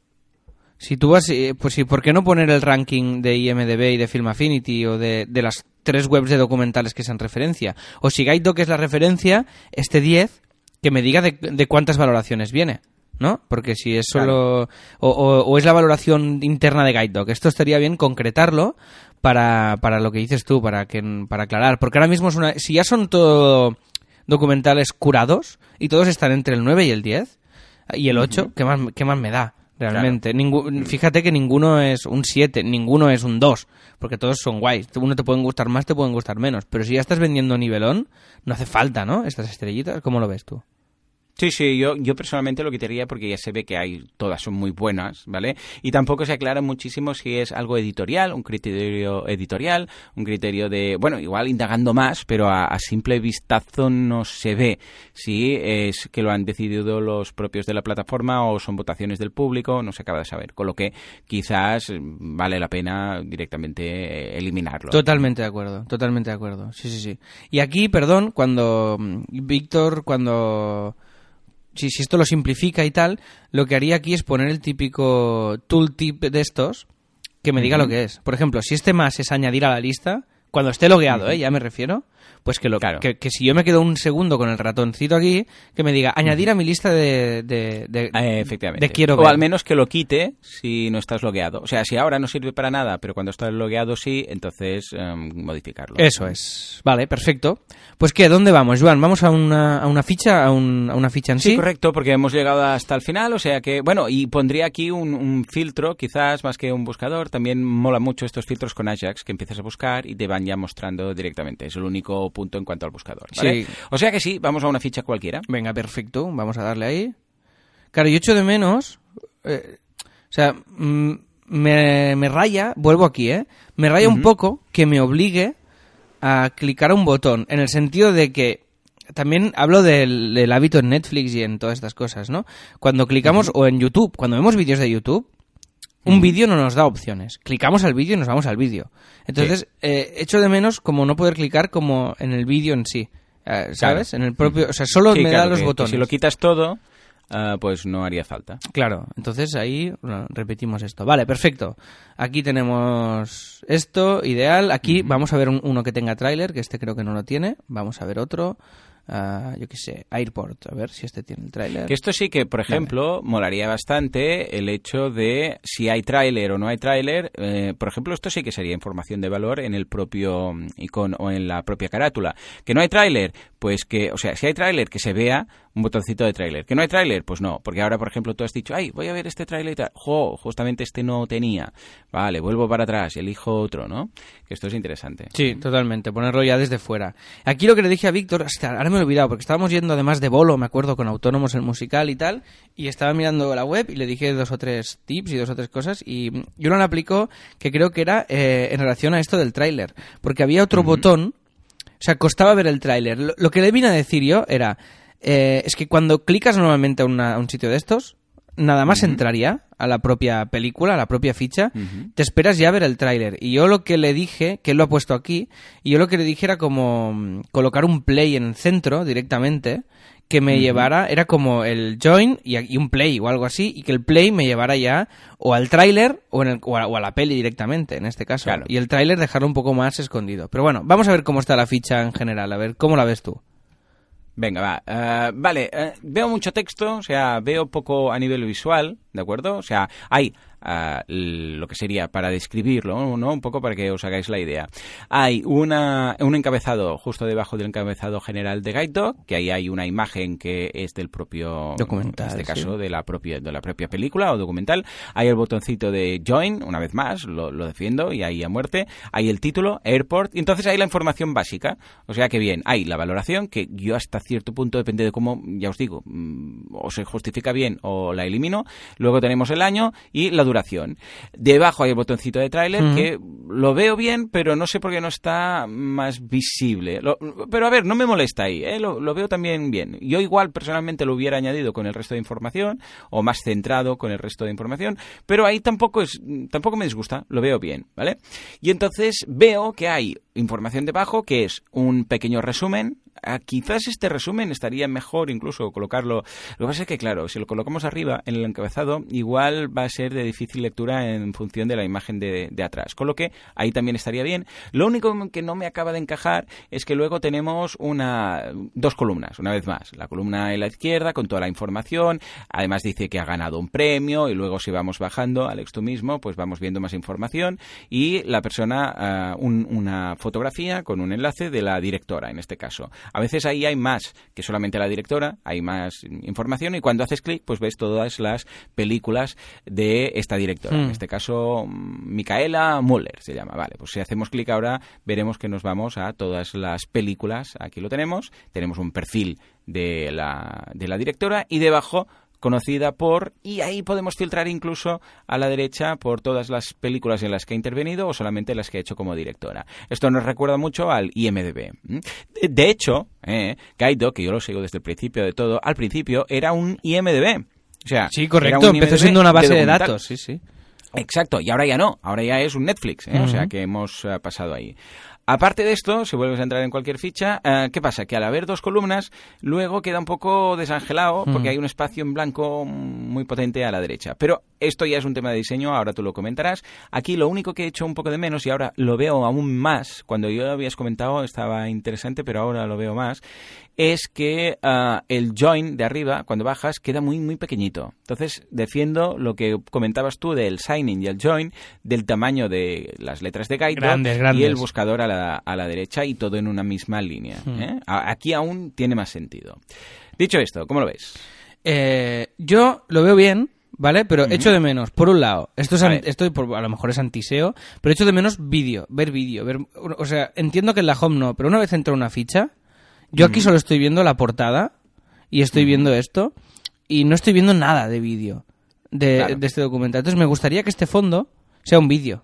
Si tú vas, eh, pues sí, ¿por qué no poner el ranking de IMDB y de Film Affinity o de, de las tres webs de documentales que sean referencia? O si GuideDoc es la referencia, este 10, que me diga de, de cuántas valoraciones viene. ¿No? Porque si es solo... O, o- o es la valoración interna de GuideDoc. Esto estaría bien concretarlo para, para lo que dices tú, para, que, para aclarar. Porque ahora mismo es una... Si ya son todo documentales curados y todos están entre el 9 y el 10 y el 8, ¿qué, más, ¿qué más me da? Realmente. Ningú- fíjate que ninguno es un 7, ninguno es un 2, porque todos son guays. Uno te pueden gustar más, te pueden gustar menos. Pero si ya estás vendiendo nivelón, no hace falta, ¿no? Estas estrellitas, ¿cómo lo ves tú?
Sí, sí, yo, yo personalmente lo quitaría porque ya se ve que hay, todas son muy buenas, ¿vale? Y tampoco se aclara muchísimo si es algo editorial, un criterio editorial, un criterio de, bueno, igual indagando más, pero a, a simple vistazo no se ve si es que lo han decidido los propios de la plataforma o son votaciones del público, no se acaba de saber. Con lo que quizás vale la pena directamente eh, eliminarlo.
Totalmente de acuerdo, totalmente de acuerdo. Sí, sí, sí. Y aquí, perdón, cuando mm, Víctor, cuando... Si, si esto lo simplifica y tal, lo que haría aquí es poner el típico tooltip de estos que me diga lo que es. Por ejemplo, si este más es añadir a la lista, cuando esté logueado, ¿eh? ya me refiero, pues que, lo,
Claro.
que, que si yo me quedo un segundo con el ratoncito aquí, que me diga añadir a mi lista de, de, de-
Eh, efectivamente.
de quiero
o al menos que lo quite si no estás logueado. O sea, si ahora no sirve para nada, pero cuando estás logueado sí, entonces em, modificarlo.
Eso es. Vale, perfecto. Pues qué, ¿dónde vamos, Joan? ¿Vamos a una, a una ficha, a, un- a una ficha en sí?
Sí, correcto, porque hemos llegado hasta el final, o sea que, bueno, y pondría aquí un, un filtro, quizás más que un buscador, también mola mucho estos filtros con Ajax, que empiezas a buscar y te van ya mostrando directamente, es el único punto en cuanto al buscador, ¿vale?
Sí.
O sea que sí, vamos a una ficha cualquiera.
Venga, perfecto. Vamos a darle ahí. Claro, yo echo de menos. eh, o sea, mm, me, me raya, vuelvo aquí, ¿eh? Me raya un poco que me obligue a clicar a un botón, en el sentido de que. También hablo del, del hábito en Netflix y en todas estas cosas, ¿no? Cuando clicamos, o en YouTube, cuando vemos vídeos de YouTube, un vídeo no nos da opciones. Clicamos al vídeo y nos vamos al vídeo. Entonces, eh, echo de menos como no poder clicar como en el vídeo en sí. eh, ¿Sabes?
Claro.
En el propio. O sea, solo
Sí,
me
claro,
da los
que- que
botones.
Si lo quitas todo, ah, pues no haría falta.
Claro, entonces ahí bueno, repetimos esto. Vale, perfecto. Aquí tenemos esto, ideal. Aquí vamos a ver un- uno que tenga tráiler, que este creo que no lo tiene. Vamos a ver otro. Yo qué sé, Airport. A ver si este tiene el tráiler.
Que esto sí que, por ejemplo, molaría bastante el hecho de si hay tráiler o no hay tráiler. eh, por ejemplo, esto sí que sería información de valor en el propio mm, icono o en la propia carátula. Que no hay tráiler, pues que, o sea, si hay tráiler, que se vea un botoncito de tráiler. Que no hay tráiler, pues no. Porque ahora, por ejemplo, tú has dicho, ay, voy a ver este tráiler y tal. Jo, justamente este no tenía. Vale, vuelvo para atrás y elijo otro, ¿no? Que esto es interesante.
Sí, totalmente, ponerlo ya desde fuera. Aquí lo que le dije a Víctor, ahora me he olvidado, porque estábamos yendo además de bolo, me acuerdo, con Autónomos el musical y tal, y estaba mirando la web y le dije dos o tres tips y dos o tres cosas, y yo lo aplicó que creo que era eh, en relación a esto del tráiler, porque había otro botón, sea, costaba ver el tráiler. Lo, lo que le vine a decir yo era, eh, es que cuando clicas normalmente a, una- a un sitio de estos, nada más entraría a la propia película, a la propia ficha, te esperas ya a ver el tráiler. Y yo lo que le dije, que él lo ha puesto aquí, y yo lo que le dije era como mm, colocar un play en el centro directamente, que me llevara, era como el join y, y un play o algo así, y que el play me llevara ya o al tráiler o, en el- o, a, o a la peli directamente, en este caso.
Claro.
Y el tráiler dejarlo un poco más escondido. Pero bueno, vamos a ver cómo está la ficha en general, a ver, ¿cómo la ves tú?
Venga, va. Eh, vale, eh, veo mucho texto, o sea, veo poco a nivel visual, ¿de acuerdo? O sea, hay lo que sería para describirlo, ¿no? Un poco para que os hagáis la idea. Hay una, un encabezado justo debajo del encabezado general de Guide Dog, que ahí hay una imagen que es del propio
Documental,
en este
sí.
caso de la propia de la propia película o documental. Hay el botoncito de Join, una vez más, lo, lo defiendo y ahí a muerte. Hay el título, Airport, y entonces hay la información básica. O sea que bien, hay la valoración, que yo hasta cierto punto, depende de cómo, ya os digo, mm, o se justifica bien o la elimino. Luego tenemos el año y la duración. Debajo hay el botoncito de tráiler, que lo veo bien, pero no sé por qué no está más visible. Lo- pero a ver, no me molesta ahí, ¿eh? lo, lo veo también bien. Yo igual personalmente lo hubiera añadido con el resto de información, o más centrado con el resto de información, pero ahí tampoco es, tampoco me disgusta, lo veo bien, ¿vale? Y entonces veo que hay información debajo que es un pequeño resumen. Quizás este resumen estaría mejor incluso colocarlo. Lo que pasa es que, claro, si lo colocamos arriba en el encabezado, igual va a ser de difícil lectura en función de la imagen de, de atrás. Con lo que ahí también estaría bien. Lo único que no me acaba de encajar es que luego tenemos una dos columnas, una vez más. La columna en la izquierda con toda la información. Además dice que ha ganado un premio y luego si vamos bajando, Alex tú mismo, pues vamos viendo más información y la persona, ah, un- una fotografía con un enlace de la directora, en este caso. A veces ahí hay más que solamente la directora, hay más información y cuando haces clic, pues ves todas las películas de esta directora.
Hmm.
En este caso, Micaela Muller se llama. Vale, pues si hacemos clic ahora, veremos que nos vamos a todas las películas. Aquí lo tenemos. Tenemos un perfil de la, de la directora y debajo conocida por y ahí podemos filtrar incluso a la derecha por todas las películas en las que ha intervenido o solamente las que ha hecho como directora. Esto nos recuerda mucho al IMDb. De, hecho, eh, Kaido, que yo lo sigo desde el principio de todo, al principio era un IMDb. O sea,
Sí, correcto. Empezó siendo una base de, datos, sí, sí.
Exacto, y ahora ya no, ahora ya es un Netflix, ¿eh? o sea que hemos eh, pasado ahí. Aparte de esto, si vuelves a entrar en cualquier ficha, eh, ¿qué pasa? Que al haber dos columnas, luego queda un poco desangelado porque
Mm.
hay un espacio en blanco muy potente a la derecha. Pero esto ya es un tema de diseño, ahora tú lo comentarás. Aquí lo único que he hecho un poco de menos y ahora lo veo aún más, cuando yo lo habías comentado estaba interesante, pero ahora lo veo más, es que ah, el join de arriba, cuando bajas, queda muy, muy pequeñito. Entonces, defiendo lo que comentabas tú del signing y el join, del tamaño de las letras de Guide
Grandes,
y el buscador a la, a la derecha y todo en una misma línea.
Hmm.
¿eh? Aquí aún tiene más sentido. Dicho esto, ¿cómo lo ves?
Eh, yo lo veo bien, ¿vale? Pero echo de menos, por un lado, esto, es
A
an-
ver.
esto por- a lo mejor es antiseo, pero echo de menos vídeo, ver vídeo. Ver, o sea, entiendo que en la home no, pero una vez entro en una ficha, yo aquí solo estoy viendo la portada y estoy viendo esto y no estoy viendo nada de vídeo de,
Claro.
de este documental. Entonces me gustaría que este fondo sea un vídeo.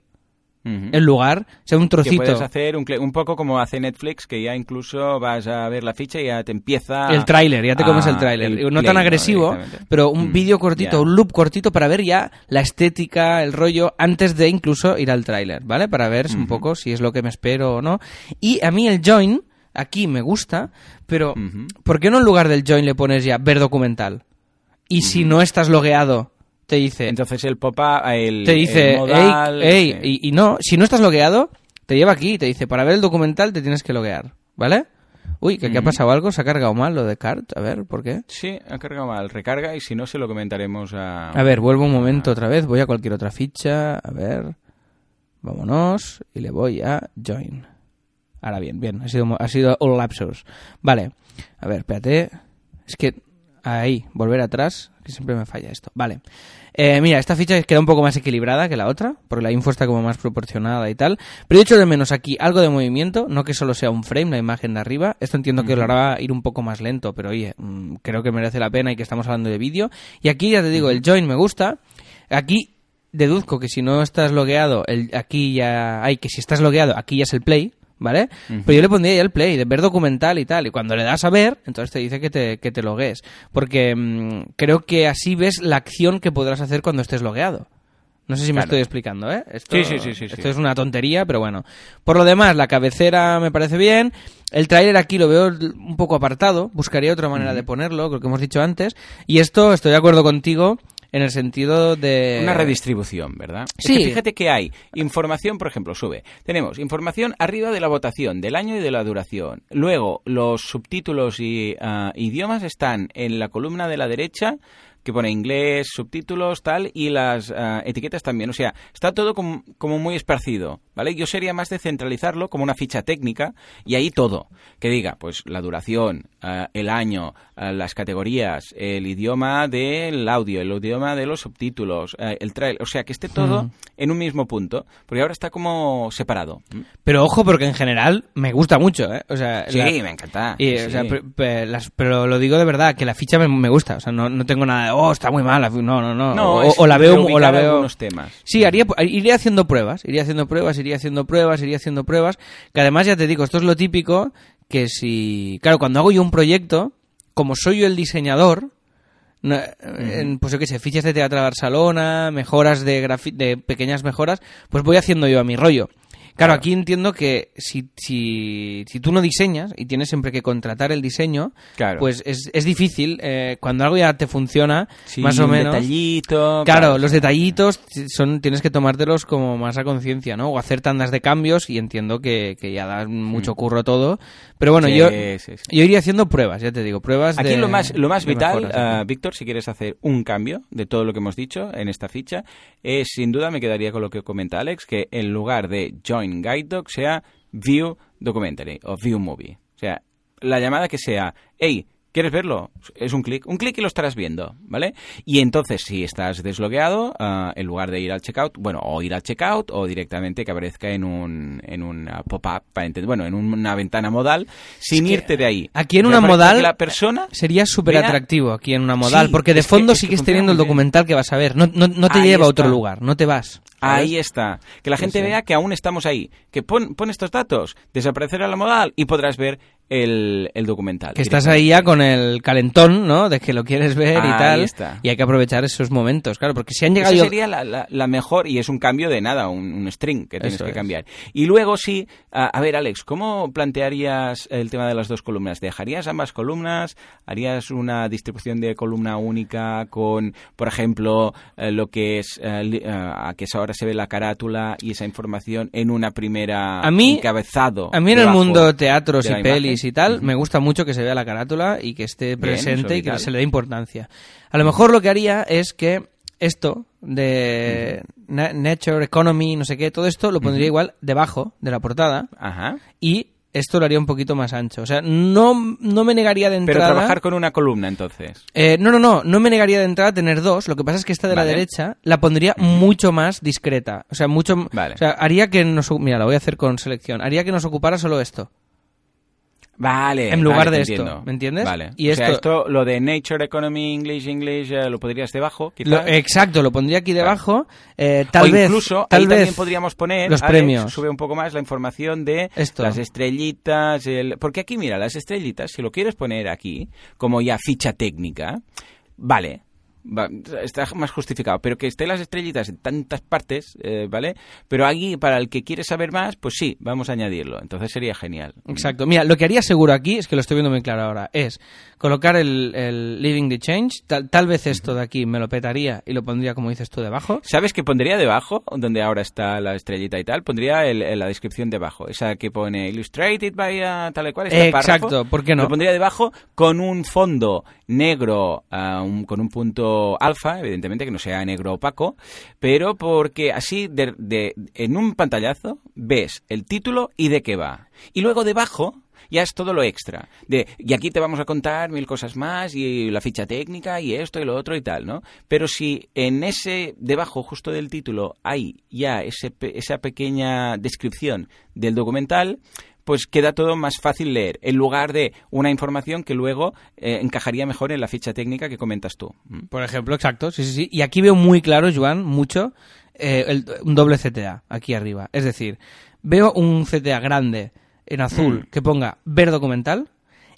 Ujú.
En lugar, sea un
que
trocito.
puedes hacer un, un poco como hace Netflix, que ya incluso vas a ver la ficha y ya te empieza...
El tráiler, ya te comes el
a-
tráiler.
el
No
play,
tan agresivo, pero un
Mm,
vídeo cortito, un loop cortito para ver ya la estética, el rollo, antes de incluso ir al tráiler, ¿vale? Para ver un poco si es lo que me espero o no. Y a mí el join, aquí me gusta, pero. ¿por qué no en lugar del join le pones ya ver documental? Y si no estás logueado, te dice...
Entonces el pop-up, el,
te dice,
el modal,
"Ey, ey",
sí.
y, y no, si no estás logueado, te lleva aquí, te dice, para ver el documental te tienes que loguear, ¿vale? Uy, que aquí ha pasado algo, se ha cargado mal lo de Cart, a ver, ¿por qué?
Sí, ha cargado mal. Recarga y si no, se lo comentaremos a...
A ver, vuelvo un momento otra vez, voy a cualquier otra ficha, a ver, vámonos, y le voy a join. Ahora bien, bien, ha sido, ha sido all lapsus. Vale, a ver, espérate, es que ahí, volver atrás, que siempre me falla esto. Vale, Eh, mira, esta ficha queda un poco más equilibrada que la otra, porque la info está como más proporcionada y tal, pero yo echo de menos aquí algo de movimiento, no que solo sea un frame, la imagen de arriba, esto entiendo que lo hará ir un poco más lento, pero oye, mm, creo que merece la pena y que estamos hablando de vídeo. Y aquí ya te digo, el join me gusta, aquí deduzco que si no estás logueado, el, aquí ya hay que si estás logueado, aquí ya es el play, ¿vale? Pero yo le pondría ya el play, de ver documental y tal, y cuando le das a ver, entonces te dice que te, que te logues, porque mm, creo que así ves la acción que podrás hacer cuando estés logueado. No sé si me estoy explicando, ¿eh? Esto,
Sí, sí, sí, sí,
Esto
sí.
es una tontería, pero bueno. Por lo demás, la cabecera me parece bien. El tráiler aquí lo veo un poco apartado. Buscaría otra manera de ponerlo, creo que hemos dicho antes. Y esto, estoy de acuerdo contigo en el sentido de...
Una redistribución, ¿verdad? Es
Sí.
que fíjate que hay información, por ejemplo, sube. Tenemos información arriba de la votación, del año y de la duración. Luego, los subtítulos y ah, idiomas están en la columna de la derecha, que pone inglés, subtítulos, tal, y las ah, etiquetas también. O sea, está todo como, como muy esparcido, ¿vale? Yo sería más de centralizarlo como una ficha técnica y ahí todo. Que diga, pues, la duración, ah, el año, ah, las categorías, el idioma del audio, el idioma de los subtítulos, eh, el trailer. O sea, que esté todo en un mismo punto. Porque ahora está como separado. ¿Mm?
Pero ojo, porque en general me gusta mucho, ¿eh? O sea,
Sí,
la-
me encanta.
y,
sí,
o sea,
sí.
pe- pe- las- pero lo digo de verdad, que la ficha me, me gusta. O sea, no, no tengo nada oh, está muy mal. la fi-". No, no, no.
No,
o, la veo, o la veo.
temas.
Sí, haría, iría haciendo pruebas, iría haciendo pruebas, iría haciendo pruebas, iría haciendo pruebas. Que además, ya te digo, esto es lo típico que si. Claro, cuando hago yo un proyecto, como soy yo el diseñador, no- en, pues yo qué sé, fichas de Teatro Barcelona, mejoras de, de pequeñas mejoras, pues voy haciendo yo a mi rollo. Claro, aquí entiendo que si, si, si tú no diseñas y tienes siempre que contratar el diseño,
Claro.
pues es, es difícil. eh, cuando algo ya te funciona,
Sí,
más o
un
menos.
detallito.
Claro, los detallitos son tienes que tomártelos como más a conciencia, ¿no? O hacer tandas de cambios y entiendo que, que ya da mucho curro todo. Pero bueno.
Sí,
yo,
sí,
yo iría haciendo pruebas, ya te digo, pruebas
Aquí
de-
lo más, lo más vital,
mejoras, ¿no?
Víctor, si quieres hacer un cambio de todo lo que hemos dicho en esta ficha, es sin duda me quedaría con lo que comenta Alex, que en lugar de Join Guide Dog sea View Documentary o View Movie. O sea, la llamada que sea, hey, ¿quieres verlo? Es un clic, un clic y lo estarás viendo, ¿vale? Y entonces, si estás deslogueado, ah, en lugar de ir al checkout, bueno, o ir al checkout o directamente que aparezca en un, en un pop-up, para entender, bueno, en una ventana modal, sin
que
irte de ahí.
aquí en una modal
la persona
Sería súper atractivo aquí en una modal,
Sí,
porque de fondo
que
sigues teniendo el documental que vas a ver. No, no, no te lleva a otro lugar, no te vas. ¿Sabes?
Ahí está. Que la gente
Sí, sí.
vea que aún estamos ahí. Que pon, pon estos datos, desaparecerá la modal y podrás ver el, el documental.
Que estás ahí ya con el calentón, ¿no? De que lo quieres ver y tal.
está.
Y hay que aprovechar esos momentos, claro, porque si han llegado...
Esa sería la, la- la mejor, y es un cambio de nada, un, un string que tienes
Eso
que
es.
cambiar. Y luego sí, a, a ver Alex, ¿cómo plantearías el tema de las dos columnas? ¿Dejarías ambas columnas? ¿Harías una distribución de columna única con, por ejemplo, eh, lo que es, eh, eh, a que ahora se ve la carátula y esa información en una primera
A mí-
encabezado?
A mí en el mundo teatros
de
y
la
pelis
imagen?
y tal, me gusta mucho que se vea la carátula y que esté presente y que se le dé importancia. A lo mejor lo que haría es que esto de na- Nature, Economy, no sé qué, todo esto lo pondría igual debajo de la portada
Ajá.
y esto lo haría un poquito más ancho. O sea, no, no me negaría de
Pero
entrada...
trabajar con una columna entonces.
Eh, no, no, no, no me negaría de entrada a tener dos. Lo que pasa es que esta de la derecha la pondría mucho más discreta. O sea, mucho.
Vale.
O sea, haría que nos. Mira, lo voy a hacer con selección. Haría que nos ocupara solo esto.
Vale.
En lugar
vale,
de esto,
entiendo.
¿me entiendes?
Vale.
Y
o sea,
esto-
esto, lo de Nature, Economy, English, English, eh, lo podrías debajo, quizás.
Lo- exacto, lo pondría aquí debajo. Eh, tal
o
vez.
incluso
tal
ahí
vez
también podríamos poner
los
Alex,
premios.
sube un poco más la información de
Esto.
las estrellitas el... porque aquí mira las estrellitas si lo quieres poner aquí como ya ficha técnica vale va- está más justificado pero que estén las estrellitas en tantas partes eh, vale pero aquí para el que quiere saber más pues sí vamos a añadirlo entonces sería genial
Exacto. Mira, lo que haría seguro aquí, es que lo estoy viendo muy claro ahora, es colocar el, el Living the Change. Tal, tal vez esto de aquí me lo petaría y lo pondría, como dices tú, debajo.
¿Sabes qué pondría debajo, donde ahora está la estrellita y tal? Pondría el- el- la descripción debajo, esa que pone Illustrated by uh, tal y cual. este
Exacto,
párrafo.
¿por qué no?
Lo pondría debajo con un fondo negro, un- con un punto alfa, evidentemente que no sea negro opaco, pero porque así de, en un pantallazo ves el título y de qué va. Y luego debajo ya es todo lo extra. De, y aquí te vamos a contar mil cosas más y la ficha técnica y esto y lo otro y tal, ¿no? Pero si en ese, debajo justo del título, hay ya ese, esa pequeña descripción del documental, pues queda todo más fácil leer, en lugar de una información que luego eh, encajaría mejor en la ficha técnica que comentas tú. ¿Mm?
Por ejemplo, exacto, sí, sí, sí. Y aquí veo muy claro, Joan, mucho, eh, el- un doble CTA aquí arriba. Es decir, veo un CTA grande en azul que ponga ver documental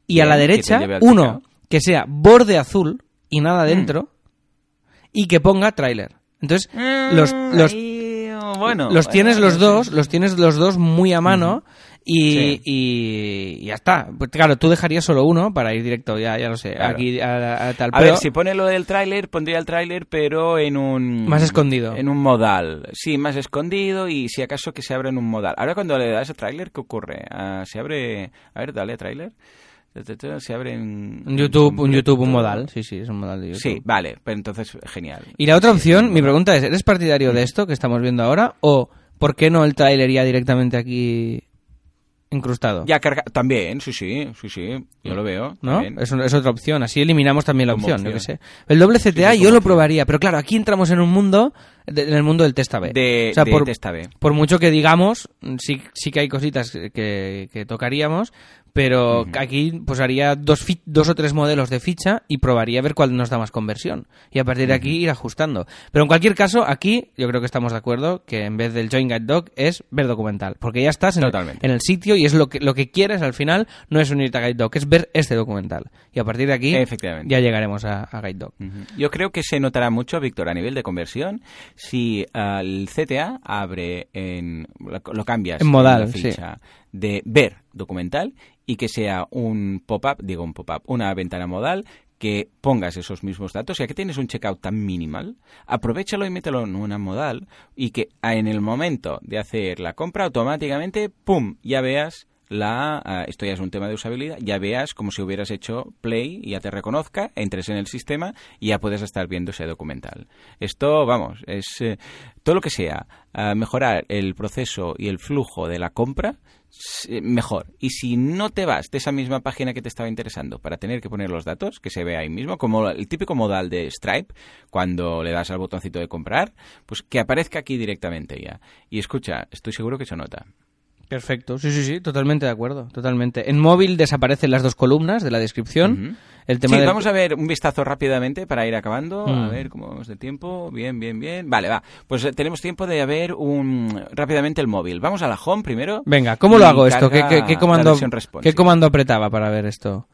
y a
Mm.
La derecha uno que sea borde azul y nada
Mm.
dentro y que ponga tráiler. Entonces, los, los,
Ahí, bueno,
los tienes
bueno,
los
sí.
dos, los tienes los dos muy a mano y,
Sí.
y- y ya está. Pues claro, tú dejarías solo uno para ir directo, ya, ya lo sé,
Claro.
aquí a, a tal
A
pero-
ver, si pone lo del tráiler, pondría el tráiler, pero en un...
Más escondido.
En un modal. Sí, más escondido y si acaso que se abra en un modal. Ahora cuando le das a tráiler, ¿qué ocurre? Ah, se abre... A ver, dale a tráiler. Se abre en...
Un YouTube, un. YouTube, un modal. Sí, sí, es un modal de YouTube.
Sí, vale, pero entonces genial.
Y la otra opción, mi pregunta es, ¿eres partidario de esto que estamos viendo ahora? ¿O por qué no el tráiler ya directamente aquí incrustado?
Ya carga... También, sí, sí, sí, sí, yo lo veo.
¿No? Es, es otra opción. Así eliminamos también la
Como
opción, yo
opción.
qué sé. El doble CTA
sí,
yo lo
opción.
probaría, pero claro, aquí entramos en un mundo, de- en el mundo del test A-B.
De,
O sea,
de
por,
testa B.
por mucho que digamos, sí, sí que hay cositas que, que tocaríamos, pero aquí pues haría dos, dos o tres modelos de ficha y probaría a ver cuál nos da más conversión. Y a partir de aquí ir ajustando. Pero en cualquier caso, aquí yo creo que estamos de acuerdo que en vez del Join Guide Doc es ver documental. Porque ya estás en, el,
Totalmente.
en el sitio y es lo que, lo que quieres al final, no es unirte a Guide Doc, es ver este documental. Y a partir de aquí
Efectivamente.
ya llegaremos a, a Guide Doc.
Ujú. Yo creo que se notará mucho, Víctor, a nivel de conversión, si uh, el CTA abre en lo, cambias
En modal,
la
sí.
De ver documental y que sea un pop-up, digo un pop-up, una ventana modal que pongas esos mismos datos, ya que tienes un checkout tan minimal, aprovechalo y mételo en una modal y que en el momento de hacer la compra automáticamente, ¡pum!, ya veas la, ah, esto ya es un tema de usabilidad, ya veas como si hubieras hecho play ya te reconozca, entres en el sistema y ya puedes estar viendo ese documental. Esto, vamos, es eh, todo lo que sea ah, mejorar el proceso y el flujo de la compra, mejor. Y si no te vas de esa misma página que te estaba interesando para tener que poner los datos, que se ve ahí mismo, como el típico modal de Stripe, cuando le das al botoncito de comprar, pues que aparezca aquí directamente ya. Y escucha, estoy seguro que se nota.
Perfecto, sí, sí, sí, totalmente de acuerdo, totalmente. En móvil desaparecen las dos columnas de la descripción. El tema
sí,
del-
vamos a ver un vistazo rápidamente para ir acabando. A
Mm.
ver cómo vamos de tiempo. Bien, bien, bien. Vale, va. Pues eh, tenemos tiempo de ver un rápidamente el móvil. Vamos a la home primero.
Venga, ¿cómo lo hago esto? ¿Qué, comando. ¿Qué comando apretaba para ver esto?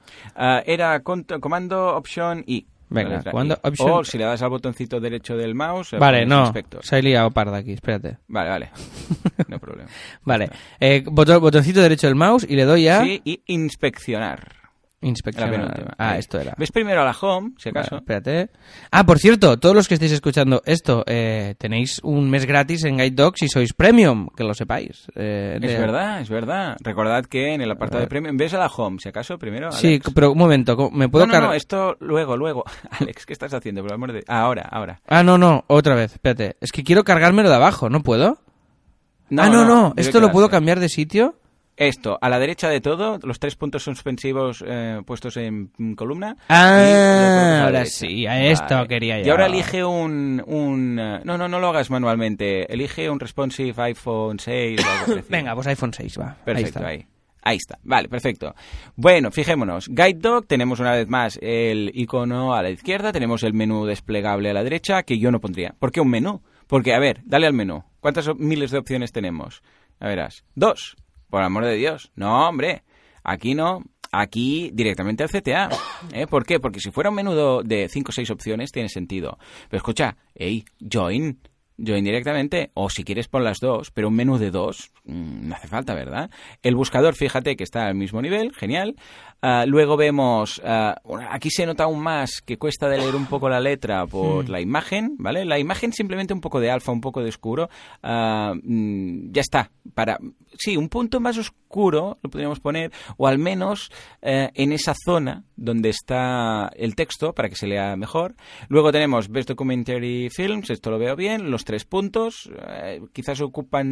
Era comando option I.
Venga, option-
O si le das al botoncito derecho del mouse.
Vale, no,
inspector.
se ha liado parda aquí, espérate.
Vale, vale. No problema.
Vale, eh, botón- botoncito derecho del mouse y le doy a
Sí, y inspeccionar. Penúltima.
Ah, esto era.
Ves primero a la home, si acaso.
espérate. Ah, por cierto, todos los que estéis escuchando esto, eh, tenéis un mes gratis en Guide Dogs si sois premium, que lo sepáis. Eh,
Es
de-
verdad, es verdad. Recordad que en el apartado de premium, ves a la home, si acaso, primero.
Sí,
Alex.
pero un momento, ¿cómo- ¿me puedo
no, no, no, esto luego, luego. Alex, ¿qué estás haciendo? Por el amor de... Ah, ahora, ahora.
Ah, no, no, otra vez, espérate. Es que quiero cargármelo de abajo, ¿no puedo? ah, no, no, ¿esto lo puedo cambiar de sitio?
Esto, a la derecha de todo, los tres puntos suspensivos eh, puestos en columna.
Ah,
y
ahora
derecha.
sí, a esto quería
Y
yo.
ahora elige un, un... eh, No, no, no lo hagas manualmente. Elige un responsive iPhone 6 o algo.
Venga, pues iPhone 6, va.
Perfecto,
ahí
ahí.
está.
Ahí está, vale, perfecto. Bueno, fijémonos. Guide Dog, tenemos una vez más el icono a la izquierda, tenemos el menú desplegable a la derecha, que yo no pondría. ¿Por qué un menú? Porque, a ver, dale al menú. ¿Cuántas miles de opciones tenemos? A verás. Dos. Por amor de Dios. No, hombre. Aquí no. Aquí directamente al CTA. ¿Eh? ¿Por qué? Porque si fuera un menú do- de 5 o 6 opciones tiene sentido. Pero escucha, hey, join. Join directamente, o si quieres pon las dos, pero un menú de dos mm, no hace falta, ¿verdad? El buscador, fíjate que está al mismo nivel, genial. Ah, luego vemos, bueno, aquí se nota aún más que cuesta de leer un poco la letra por la imagen, ¿vale? La imagen simplemente un poco de alfa, un poco de oscuro, ah, mm, ya está. Para, sí, un punto más oscuro lo podríamos poner, o al menos eh, en esa zona donde está el texto para que se lea mejor. Luego tenemos Best Documentary Films, esto lo veo bien, los tres puntos, eh, quizás ocupan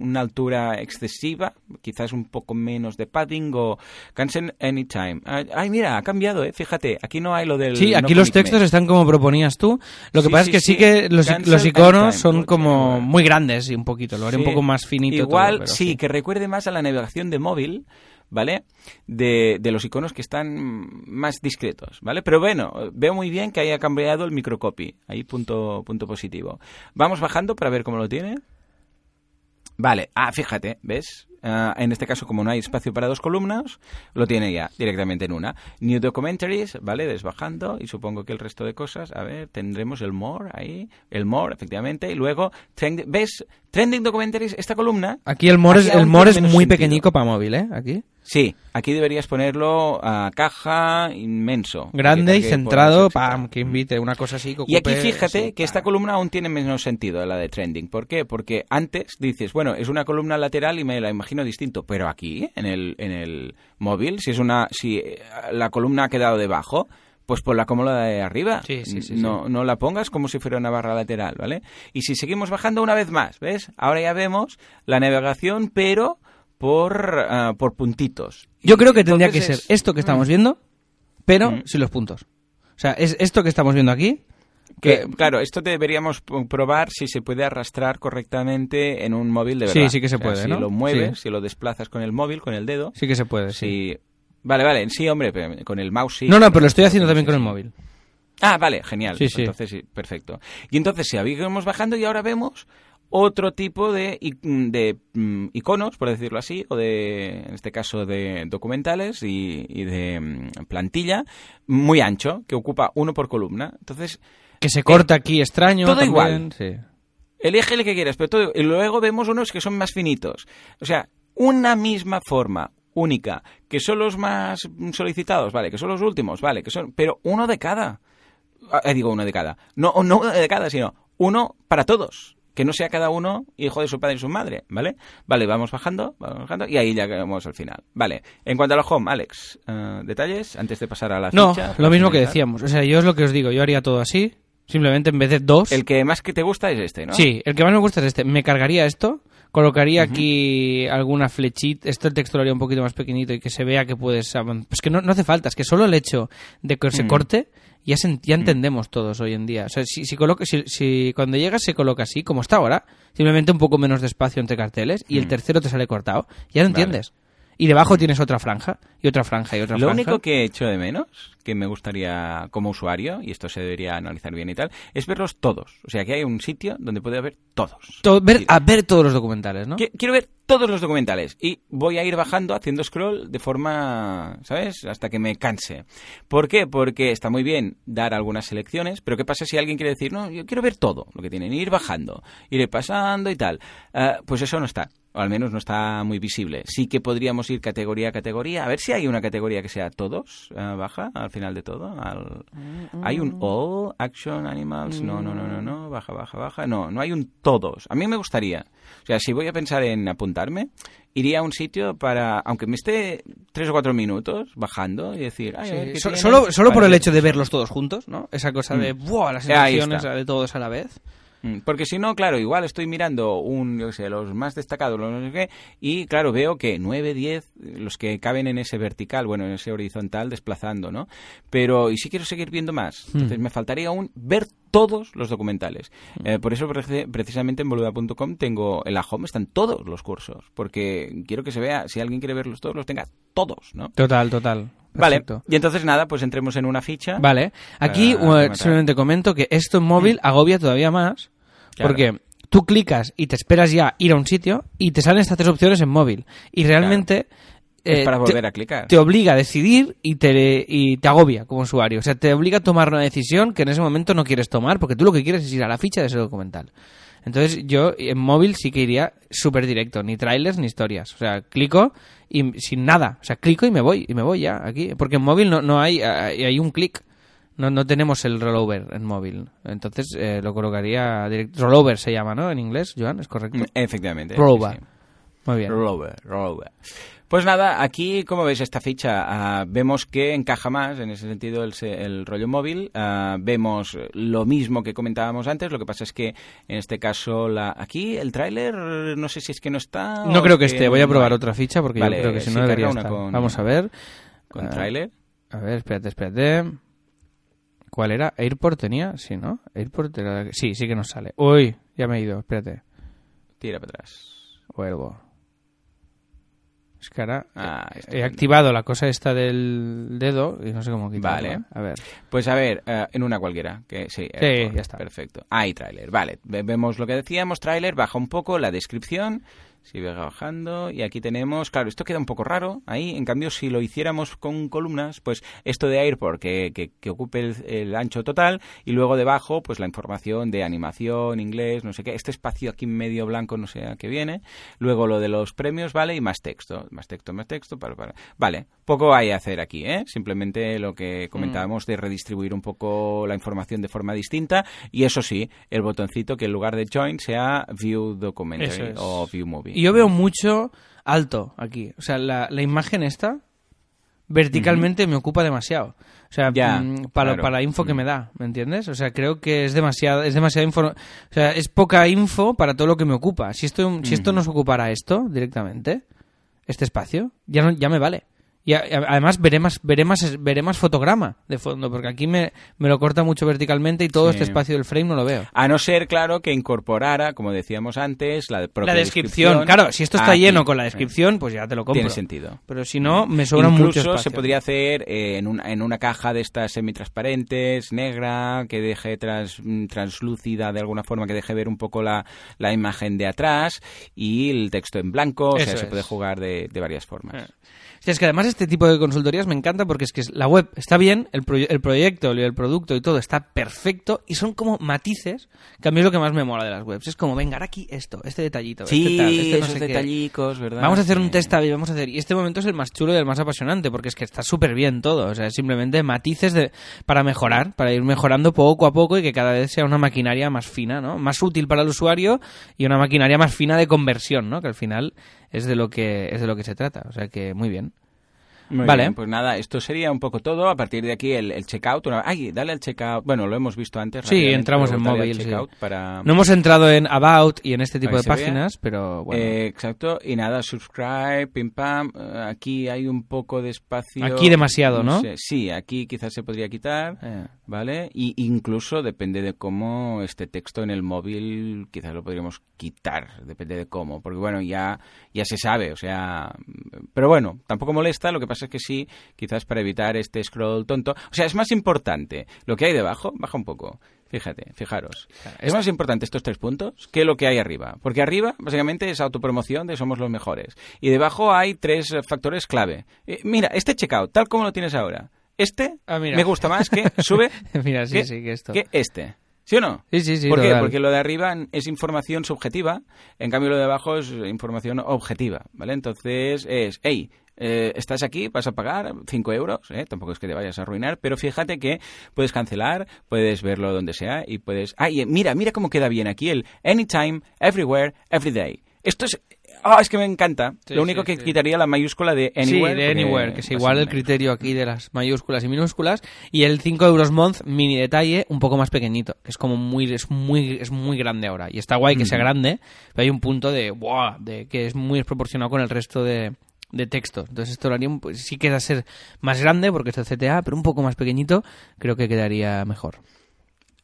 una altura excesiva, quizás un poco menos de padding o cancel anytime. Ay, ay, mira, ha cambiado, eh, fíjate, aquí no hay lo del...
Sí,
no
aquí los textos están como proponías tú. Lo que
Sí,
pasa
sí,
es que sí,
sí.
que los, iconos
anytime,
son como muy grandes y un poquito. Lo haré un poco más finito.
Igual,
todo, pero
sí, que recuerde más a la navegación de móvil, ¿vale? De, de los iconos que están más discretos, ¿vale? Pero bueno, veo muy bien que haya cambiado el microcopy. Ahí punto, punto positivo. Vamos bajando para ver cómo lo tiene. Vale, ah, fíjate, ¿ves? Ah, en este caso, como no hay espacio para dos columnas, lo tiene ya directamente en una. New Documentaries, ¿vale? Desbajando y supongo que el resto de cosas, a ver, tendremos el More ahí, el More, efectivamente, y luego, trend- ¿ves? Trending Documentaries, esta columna...
Aquí el more,
aquí
es, el more es muy
sentido.
pequeñico para móvil, ¿eh? Aquí.
Sí, aquí deberías ponerlo a caja inmenso.
Grande y centrado, pam, que invite una cosa así. Que
Y aquí
ocupe-
fíjate
sí,
que esta columna aún tiene menos sentido la de trending. ¿Por qué? Porque antes dices, bueno, es una columna lateral y me la imagino distinto, pero aquí en el en el móvil, si es una si eh, la columna ha quedado debajo, pues ponla como la de arriba.
Sí, sí, sí,
no, no la pongas como si fuera una barra lateral, ¿vale? Y si seguimos bajando una vez más, ¿ves? Ahora ya vemos la navegación, pero por, ah, por puntitos.
Yo creo que tendría que ser
es-
esto que estamos viendo, pero
Mm.
sin los puntos. O sea, es esto que estamos viendo aquí.
Que,
que-
claro, esto deberíamos probar si se puede arrastrar correctamente en un móvil de
Sí,
verdad.
sí que se
O sea,
puede,
Si
¿no?
lo mueves,
Sí.
si lo desplazas con el móvil, con el dedo.
Sí que se puede, sí.
Vale, vale, sí, hombre, con el mouse sí.
no, no, pero lo estoy haciendo
Sí,
también con el
sí.
móvil.
Ah, vale, genial.
Sí, sí.
Entonces sí, perfecto. Y entonces seguimos bajando y ahora vemos otro tipo de, de mm, iconos, por decirlo así, o de, en este caso, de documentales y, y de mm, plantilla, muy ancho, que ocupa uno por columna. Entonces,
Que se corta aquí extraño.
todo
también,
igual.
sí.
Elige el que quieras, pero todo, y luego vemos unos que son más finitos. O sea, una misma forma única, que son los más solicitados, vale, que son los últimos, vale, que son, pero uno de cada. Ah, eh, digo uno de cada. No, no uno de cada, sino uno para todos. Que no sea cada uno hijo de su padre y su madre, ¿vale? Vale, vamos bajando, vamos bajando, y ahí ya llegamos al final. Vale, en cuanto a los home, Alex, eh, detalles antes de pasar a la
No,
ficha.
lo mismo que decíamos. O sea, yo es lo que os digo. Yo haría todo así. Simplemente en vez de dos.
El que más que te gusta es este, ¿no?
Sí, el que más me gusta es este. Me cargaría esto. Colocaría aquí alguna flechita. Esto el texto lo haría un poquito más pequeñito y que se vea que puedes. Pues que no, no hace falta. Es que solo el hecho de que se
Mm.
corte. Ya, se- ya entendemos todos hoy en día. O sea, si, si, coloca, si, si cuando llegas se coloca así, como está ahora, simplemente un poco menos de espacio entre carteles y el tercero te sale cortado, ya lo
Mm. Vale.
entiendes. Y debajo tienes otra franja, y otra franja, y otra
Lo
franja.
único que echo de menos, que me gustaría como usuario, y esto se debería analizar bien y tal, es verlos todos. O sea, que hay un sitio donde puede haber todos.
To- ver, a ver todos los documentales, ¿no?
Qui- Quiero ver todos los documentales y voy a ir bajando haciendo scroll de forma, ¿sabes? Hasta que me canse. ¿Por qué? Porque está muy bien dar algunas selecciones, pero ¿qué pasa si alguien quiere decir, no, yo quiero ver todo lo que tienen, ir bajando, ir pasando y tal? Ah, pues eso no está. O al menos no está muy visible. Sí que podríamos ir categoría a categoría. A ver si hay una categoría que sea todos, ah, baja, al final de todo. al- Hay un all, action, animals. No, no, no, no, no. Baja, baja, baja. No, no hay un todos. A mí me gustaría. O sea, si voy a pensar en apuntarme, iría a un sitio para, aunque me esté tres o cuatro minutos bajando y decir, ay, a ver qué
So-
tiene
solo solo por el hecho de verlos todos juntos, ¿no? Esa cosa de, ¡buah! Las
está.
de todos a la vez.
Mm, Porque si no, claro, igual estoy mirando un, yo sé, los más destacados, los no sé qué, y claro, veo que 9, 10, los que caben en ese vertical, bueno, en ese horizontal, desplazando, ¿no? Pero, ¿y si quiero seguir viendo más? Entonces me faltaría aún ver todos los documentales. Eh, por eso, precisamente en boluda.com tengo, en la home están todos los cursos, porque quiero que se vea, si alguien quiere verlos todos, los tenga todos, ¿no?
Total, total.
Vale, y entonces nada, pues entremos en una ficha.
Vale. Aquí uh,
rematar.
simplemente comento que esto en móvil agobia todavía más.
Claro.
Porque tú clicas y te esperas ya ir a un sitio y te salen estas tres opciones en móvil. Y realmente...
Es
eh,
para
te-
volver a clicar.
te obliga a decidir y te, y te agobia como usuario. O sea, te obliga a tomar una decisión que en ese momento no quieres tomar porque tú lo que quieres es ir a la ficha de ese documental. Entonces yo en móvil sí que iría súper directo, ni trailers ni historias. O sea, clico y sin nada. O sea, clico y me voy, y me voy ya aquí. Porque en móvil no, no hay, hay hay un clic. No, no tenemos el rollover en móvil. Entonces eh, lo colocaría directo. Rollover se llama, ¿no? En inglés, Joan, ¿es correcto?
Mm, Efectivamente.
Rollover.
sí.
Muy bien.
Rollover, rollover. Pues nada, aquí, como veis esta ficha, ah, vemos que encaja más en ese sentido el, rollo móvil. Ah, vemos lo mismo que comentábamos antes, lo que pasa es que en este caso, la aquí el tráiler, no sé si es que no está.
No creo que
es
esté. Voy a probar otra ficha porque
Vale,
yo creo que si
sí,
no debería estar.
con-
Vamos a ver.
Con
Ah,
tráiler.
A ver, espérate, espérate. ¿Cuál era? ¿Airport tenía? Sí, ¿no? Airport era... Sí, sí que nos sale. Uy, ya me he ido, espérate.
Tira para atrás.
Vuelvo. Es que ahora
Ah,
he activado la cosa esta del dedo y no sé cómo quitarlo.
Vale.
A ver.
Pues a ver, eh, en una cualquiera. Que, sí,
Sí, ya está.
Perfecto. Hay tráiler. Vale, ve- vemos lo que decíamos. Tráiler, baja un poco la descripción. Sigue bajando. Y aquí tenemos. Claro, esto queda un poco raro. Ahí, en cambio, si lo hiciéramos con columnas, pues esto de Airport, que, que, que ocupe el, el ancho total. Y luego debajo, pues la información de animación, inglés, no sé qué. Este espacio aquí medio blanco, no sé a qué viene. Luego lo de los premios, ¿vale? Y más texto. Más texto, más texto. Para, para. Vale, poco hay a hacer aquí, ¿eh? Simplemente lo que comentábamos de redistribuir un poco la información de forma distinta. Y eso sí, el botoncito que en lugar de Join sea View Documentary
es.
o View Movie.
Y yo veo mucho alto aquí. O sea, la, la imagen esta verticalmente me ocupa demasiado. O sea,
Ya,
mm, para,
claro.
para la info que me da, ¿me entiendes? O sea, creo que es demasiada, es demasiada info. O sea, es poca info para todo lo que me ocupa. Si esto, si esto nos ocupara esto directamente, este espacio, ya, no, ya me vale. Y a- además veré más, veré más, veré más fotograma de fondo, porque aquí me, me lo corta mucho verticalmente y todo
Sí.
este espacio del frame no lo veo.
A no ser, claro, que incorporara, como decíamos antes, la propia
La descripción, claro, si esto está
aquí.
lleno con la descripción, pues ya te lo compro.
Tiene sentido.
Pero si no, me sobra mucho
Incluso
espacio.
se podría hacer eh, en, una, en una caja de estas semitransparentes, negra, que deje trans, mm, translúcida de alguna forma, que deje ver un poco la, la imagen de atrás y el texto en blanco. O sea,
Eso
se
es.
puede jugar de, de varias formas.
Eh. Es que además este tipo de consultorías me encanta porque es que la web está bien, el, el proyecto el producto y todo está perfecto y son como matices que a mí es lo que más me mola de las webs. Es como, venga, aquí esto, este detallito.
Sí,
este
esos detallicos, ¿verdad?
Vamos a hacer un test y vamos a hacer. Y este momento es el más chulo y el más apasionante porque es que está súper bien todo. O sea, es simplemente matices de, para mejorar, para ir mejorando poco a poco y que cada vez sea una maquinaria más fina, ¿no? Más útil para el usuario y una maquinaria más fina de conversión, ¿no? Que al final es de lo que, es de lo que se trata. O sea que muy bien.
Muy
Vale.
bien, pues nada, esto sería un poco todo. A partir de aquí el, el checkout. Una... Ay, dale al checkout. Bueno, lo hemos visto antes.
Sí, entramos en móvil, sí.
para...
No hemos entrado en About y en este tipo de páginas, pero bueno.
Eh, exacto, y nada, subscribe, pim pam. eh, aquí hay un poco de espacio.
Aquí demasiado, ¿no?
sé, sí, aquí quizás se podría quitar,
Eh.
¿vale? Y incluso depende de cómo este texto en el móvil, quizás lo podríamos quitar, depende de cómo, porque bueno, ya, ya se sabe, o sea. Pero bueno, tampoco molesta, lo que pasa es que sí, quizás para evitar este scroll tonto. O sea, es más importante lo que hay debajo, baja un poco. Fíjate, fijaros. Es más importante estos tres puntos que lo que hay arriba. Porque arriba, básicamente, es autopromoción de somos los mejores. Y debajo hay tres factores clave. Eh, mira, este checkout, tal como lo tienes ahora, este
Ah,
me gusta más que sube
Mira, sí,
que,
sí, que esto.
que este. ¿Sí o no?
Sí, sí, sí,
¿Por qué? Porque lo de arriba es información subjetiva, en cambio lo de abajo es información objetiva, ¿vale? Entonces es, hey, eh, estás aquí, vas a pagar 5 euros, ¿eh? tampoco es que te vayas a arruinar, pero fíjate que puedes cancelar, puedes verlo donde sea y puedes... ¡Ay, eh, mira, mira cómo queda bien aquí el anytime, everywhere, everyday! Esto es... ¡Ah, es que me encanta!
Sí,
Lo único
sí,
que
sí.
quitaría la mayúscula de anywhere.
sí, de Anywhere, que es
va a
igual el criterio aquí de las mayúsculas y minúsculas. Y el 5 euros month, mini detalle, un poco más pequeñito. Que es como muy, es muy, es muy grande ahora. Y está guay que sea grande, pero hay un punto de, de que es muy desproporcionado con el resto de, de texto. Entonces esto lo haría, un- pues, sí queda ser más grande porque es el CTA, pero un poco más pequeñito, creo que quedaría mejor.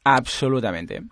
Absolutamente.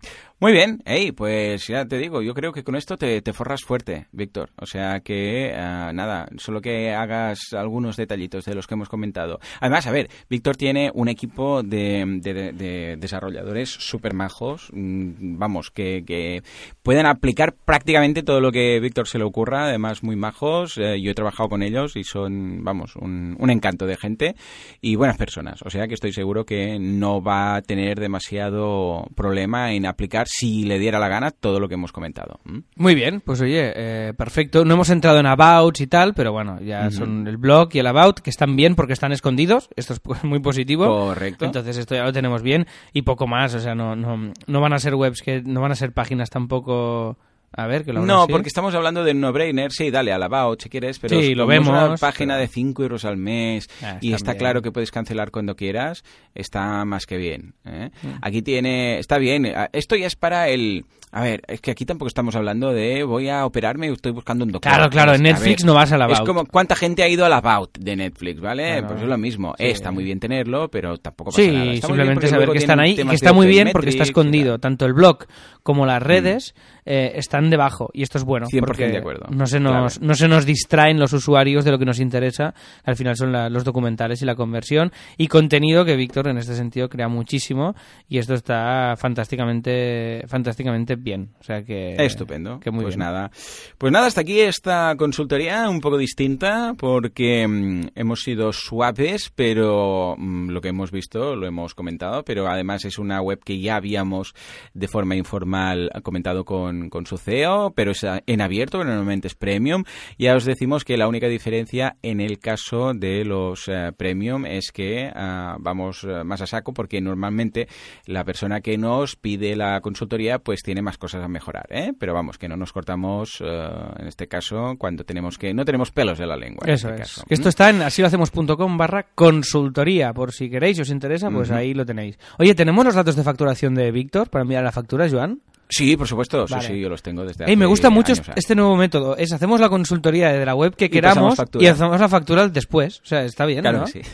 Muy bien, hey, pues ya te digo, yo creo que con esto te, forras fuerte, Víctor. O sea que, ah, nada, solo que hagas algunos detallitos de los que hemos comentado. Además, a ver, Víctor tiene un equipo de, de- de- de desarrolladores súper majos, mm, vamos, que, que pueden aplicar prácticamente todo lo que Víctor se le ocurra, además muy majos. Eh, yo he trabajado con ellos y son, vamos, un, un encanto de gente y buenas personas. O sea que estoy seguro que no va a tener demasiado problema en aplicar, si le diera la gana, todo lo que hemos comentado.
Muy bien, pues oye, eh, perfecto. No hemos entrado en About y tal, pero bueno, ya son el blog y el About, que están bien porque están escondidos. Esto es muy positivo.
Correcto.
Entonces esto ya lo tenemos bien y poco más. O sea, no, no, no van a ser webs que no van a ser páginas tampoco. A ver, que lo
No,
así.
porque estamos hablando de no-brainer. Sí, dale al about si quieres, pero
Sí, lo
es una página
pero-
de 5 euros al mes
Ah,
y
está
claro que puedes cancelar cuando quieras, está más que bien. ¿eh?
Mm.
Aquí tiene, está bien. Ah, Esto ya es para el. A ver, es que aquí tampoco estamos hablando de voy a operarme y estoy buscando un doctor.
Claro, claro, en
A
Netflix
ver,
no vas al
Es
About.
como cuánta gente ha ido al about de Netflix, ¿vale?
Claro.
Pues es lo mismo.
Sí.
Está muy bien tenerlo, pero tampoco pasa
Sí,
nada. Está
simplemente saber que están ahí y que está muy bien porque está escondido. Tanto el blog como las redes eh, están debajo y esto es bueno
100%
porque
de acuerdo.
no se nos no se nos distraen los usuarios de lo que nos interesa. Al final son la- los documentales y la conversión y contenido que Víctor en este sentido crea muchísimo y esto está fantásticamente fantásticamente bien. O sea que
Estupendo.
que muy
pues
bien.
nada. Pues nada, hasta aquí esta consultoría un poco distinta porque mm, hemos sido suaves, pero mm, lo que hemos visto lo hemos comentado, pero además es una web que ya habíamos de forma informal comentado con, con su CEO, pero es en abierto, que normalmente es premium. Ya os decimos que la única diferencia en el caso de los eh, premium es que ah, vamos eh, más a saco porque normalmente la persona que nos pide la consultoría pues tiene más cosas a mejorar, ¿eh? Pero vamos, que no nos cortamos eh, en este caso cuando tenemos que no tenemos pelos de la lengua. en
Eso
este
es.
caso.
Esto está en asilohacemos.com barra consultoría. Por si queréis y os interesa, pues ahí lo tenéis. Oye, ¿tenemos los datos de facturación de Víctor para enviar la factura, Joan?
Sí, por supuesto, sí,
Vale.
sí, yo los tengo desde
Ey, me
hace
gusta mucho
años,
este nuevo método. Es hacemos la consultoría de la web que
Y
queramos y hacemos la factura después. O sea, está bien,
Claro
¿no?
que sí.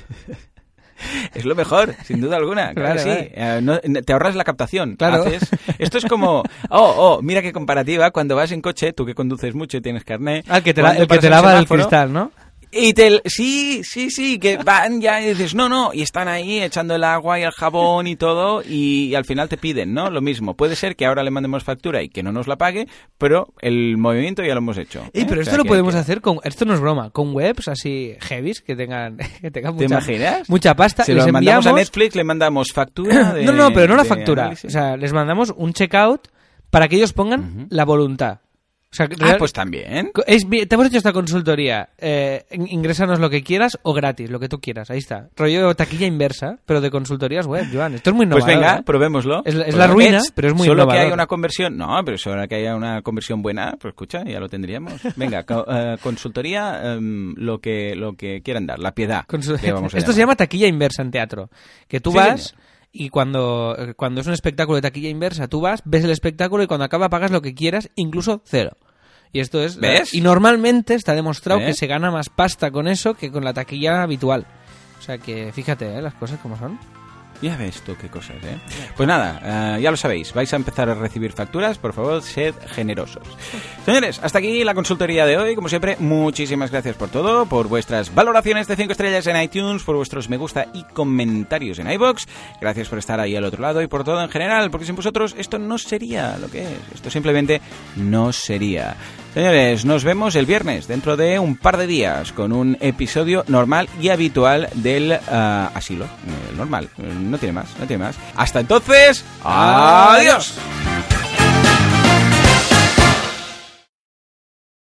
Es lo mejor, sin duda alguna. Claro, sí. Eh, no- te ahorras la captación.
Claro.
Haces- esto es como, oh, oh, mira qué comparativa. Cuando vas en coche, tú que conduces mucho y tienes carnet.
Al que te, la- el que te lava el cristal, ¿no?
Y te, sí, sí, sí, que van ya y dices, no, no, y están ahí echando el agua y el jabón y todo, y, al final te piden, ¿no? Lo mismo. Puede ser que ahora le mandemos factura y que no nos la pague, pero el movimiento ya lo hemos hecho.
Y pero esto lo podemos hacer con, esto no es broma, con webs así heavies que tengan, que tengan mucha,
¿Te imaginas?
mucha pasta.
Si les mandamos a Netflix, le mandamos factura.
no, no, pero no la factura. O sea, les mandamos un checkout para que ellos pongan la voluntad.
Ah, pues también.
te hemos hecho esta consultoría. Eh, ingrésanos lo que quieras o gratis, lo que tú quieras. Ahí está. Rollo taquilla inversa, pero de consultorías web, Joan. Esto es muy
pues
innovador.
Pues venga,
¿eh?
probémoslo.
Es, es la ruina, pero es muy
solo
innovador.
que haya una conversión. No, pero solo que haya una conversión buena, pues escucha, ya lo tendríamos. Venga, eh, consultoría, em, lo que lo que quieran dar, la piedad.
Esto se llama taquilla inversa en teatro. Que tú vas y cuando, cuando es un espectáculo de taquilla inversa, tú vas, ves el espectáculo y cuando acaba pagas lo que quieras, incluso cero. Y esto es.
¿Ves?
Y normalmente está demostrado que se gana más pasta con eso que con la taquilla habitual. O sea que fíjate, ¿eh? las cosas como son.
Ya ves tú qué cosas, ¿eh? Pues nada, eh, ya lo sabéis, vais a empezar a recibir facturas, por favor, sed generosos. Señores, hasta aquí la consultoría de hoy. Como siempre, muchísimas gracias por todo, por vuestras valoraciones de 5 estrellas en iTunes, por vuestros me gusta y comentarios en iBox. Gracias por estar ahí al otro lado y por todo en general, porque sin vosotros esto no sería lo que es. Esto simplemente no sería. Señores, nos vemos el viernes, dentro de un par de días, con un episodio normal y habitual del uh, asilo. normal, no tiene más, no tiene más. Hasta entonces, adiós.